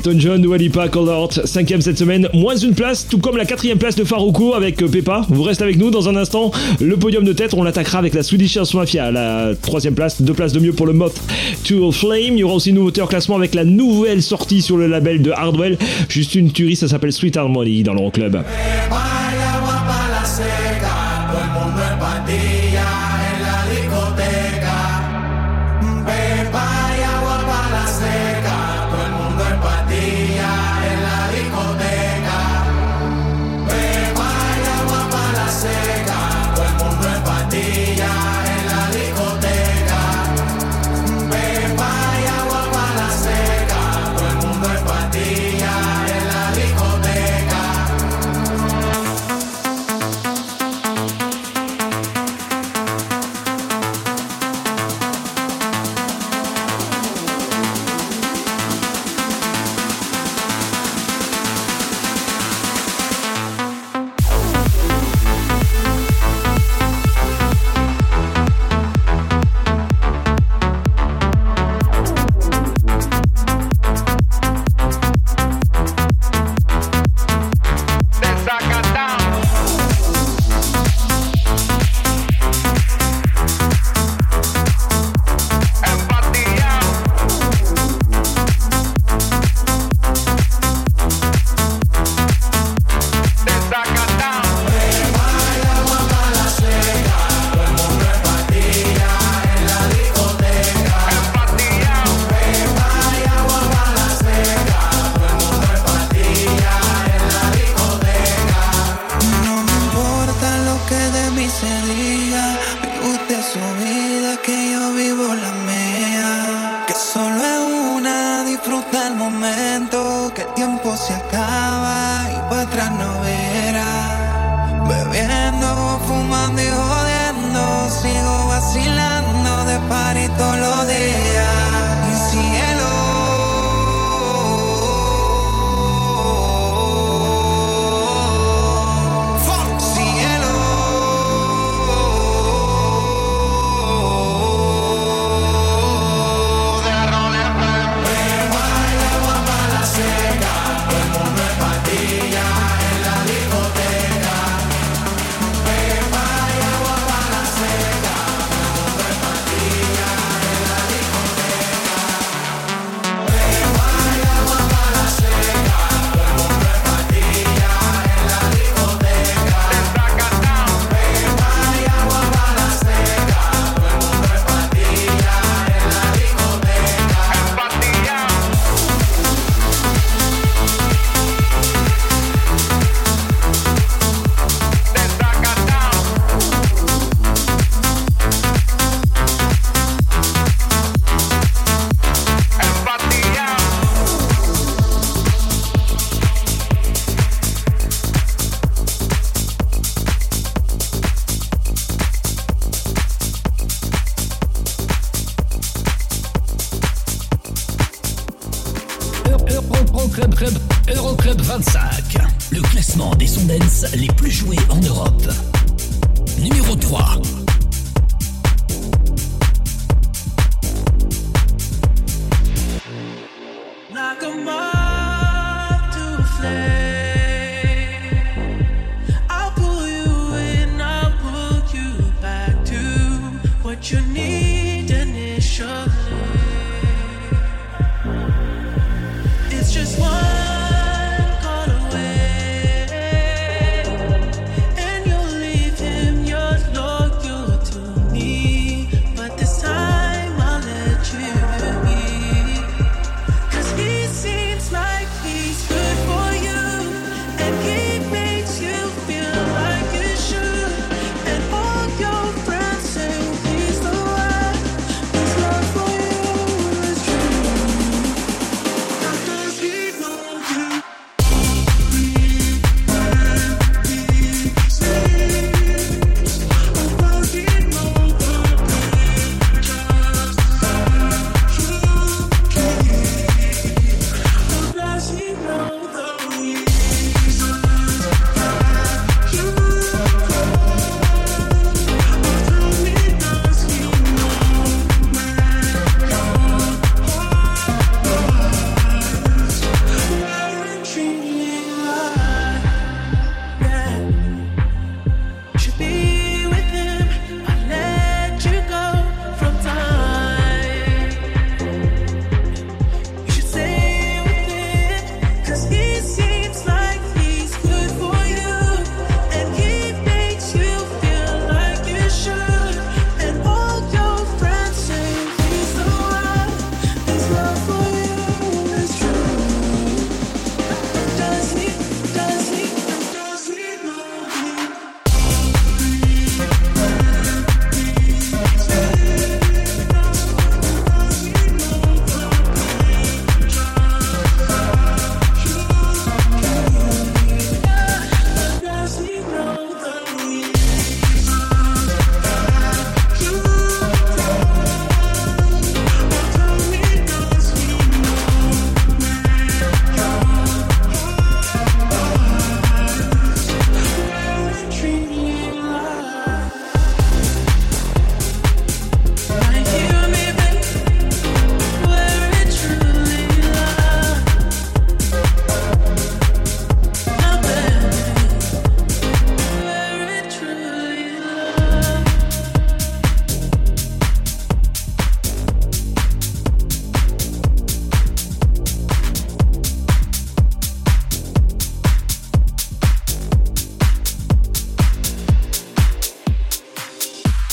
S1: Elton John, Dua Lipa, Cold Heart, cinquième cette semaine, moins une place, tout comme la quatrième place de Farouko avec euh, Peppa. Vous restez avec nous dans un instant. Le podium de tête, on l'attaquera avec la Swedish House Mafia, la troisième place, deux places de mieux pour le Moth to Flame. Il y aura aussi une nouveauté en classement avec la nouvelle sortie sur le label de Hardwell. Juste une tuerie, ça s'appelle Sweet Harmony dans.
S18: Vaya, guapa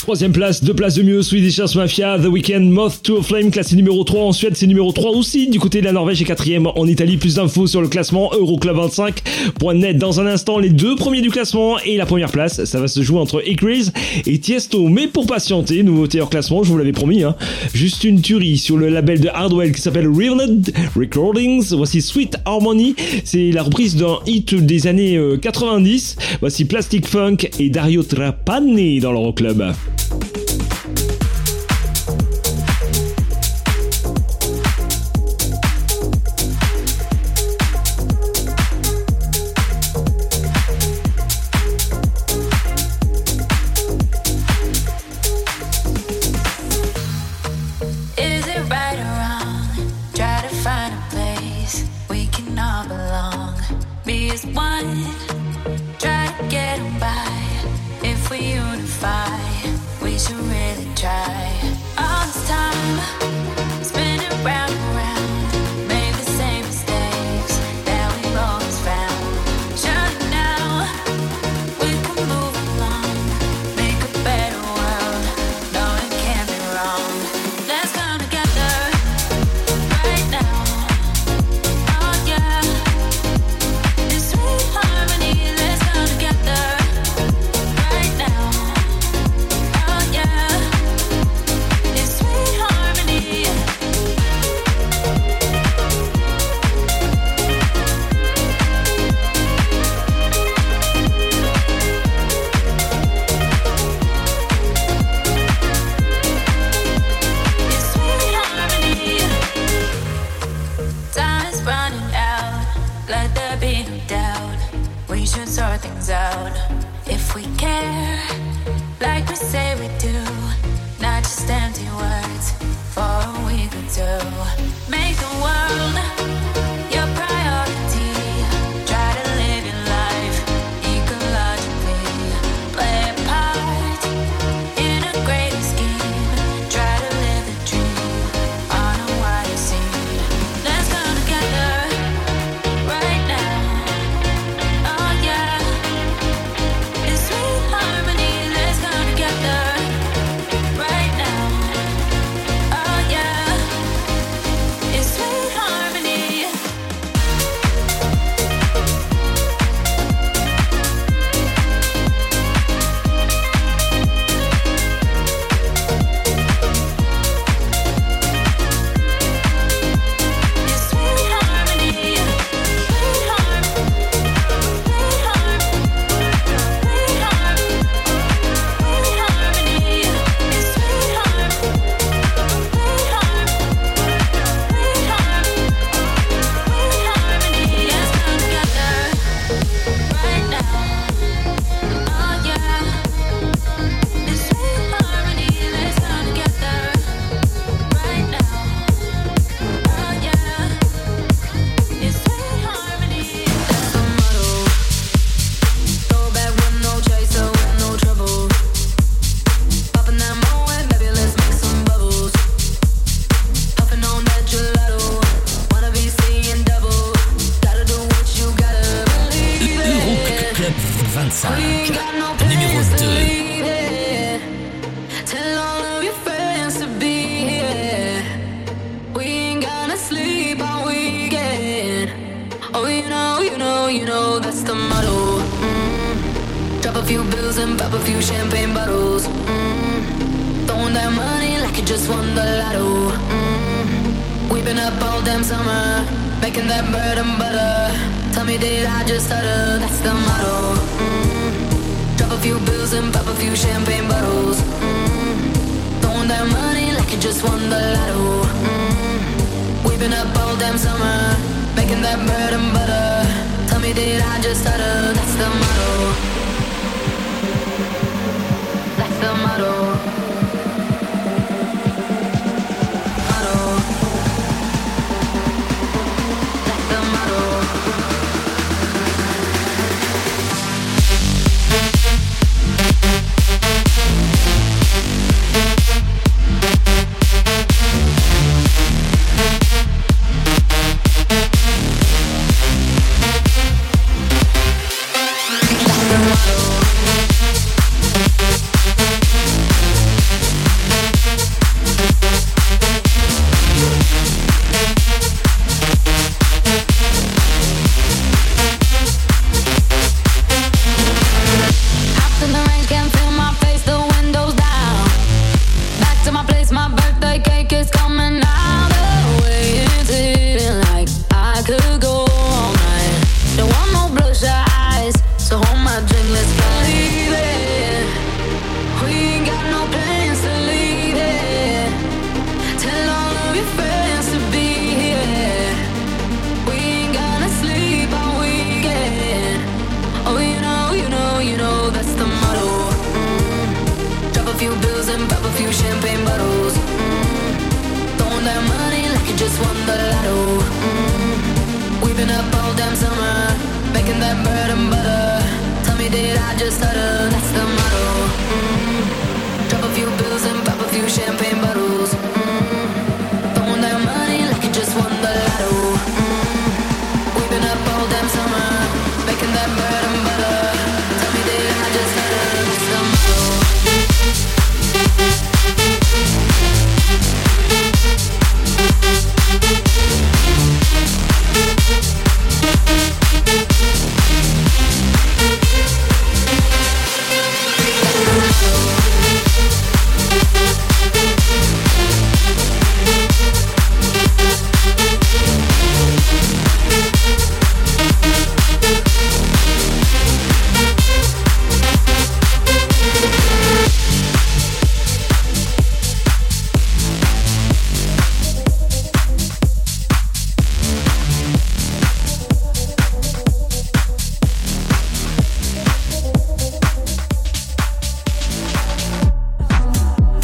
S15: Troisième place, deux places de mieux, Swedish House Mafia, The Weeknd, Moth to a Flame, classé numéro 3 en Suède, c'est numéro 3 aussi. Du côté de la Norvège et quatrième en Italie. Plus d'infos sur le classement Euroclub25.net. Dans un instant, les deux premiers du classement et la première place, ça va se jouer entre Ecrease et Tiesto. Mais pour patienter, nouveauté hors classement, je vous l'avais promis, hein, juste une tuerie sur le label de Hardwell qui s'appelle Revenant Recordings. Voici Sweet Harmony, c'est la reprise d'un hit des années euh, 90. Voici Plastic Funk et Dario Trapani dans l'Euroclub.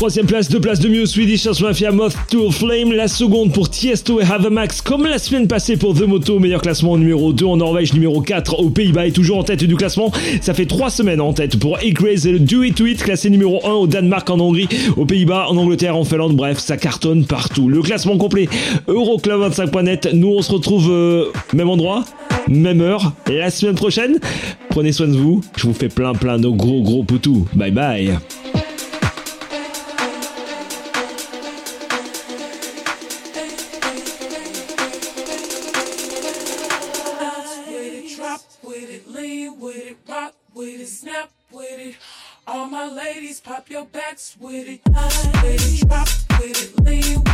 S1: Troisième place, deux places de mieux, Swedish House Mafia, Moth to Flame. La seconde pour Tiesto et Have a Max, comme la semaine passée pour The Moto. Meilleur classement numéro 2 en Norvège, numéro 4 aux Pays-Bas et toujours en tête du classement. Ça fait trois semaines en tête pour A-Graze et le Do It To It, classé numéro 1 au Danemark, en Hongrie, aux Pays-Bas, en Angleterre, en Finlande. Bref, ça cartonne partout. Le classement complet, Euroclub25.net. Nous, on se retrouve euh, même endroit, même heure, la semaine prochaine. Prenez soin de vous. Je vous fais plein, plein de gros, gros poutous. Bye bye.
S14: pop your backs with it, with it, drop with it, lean with it.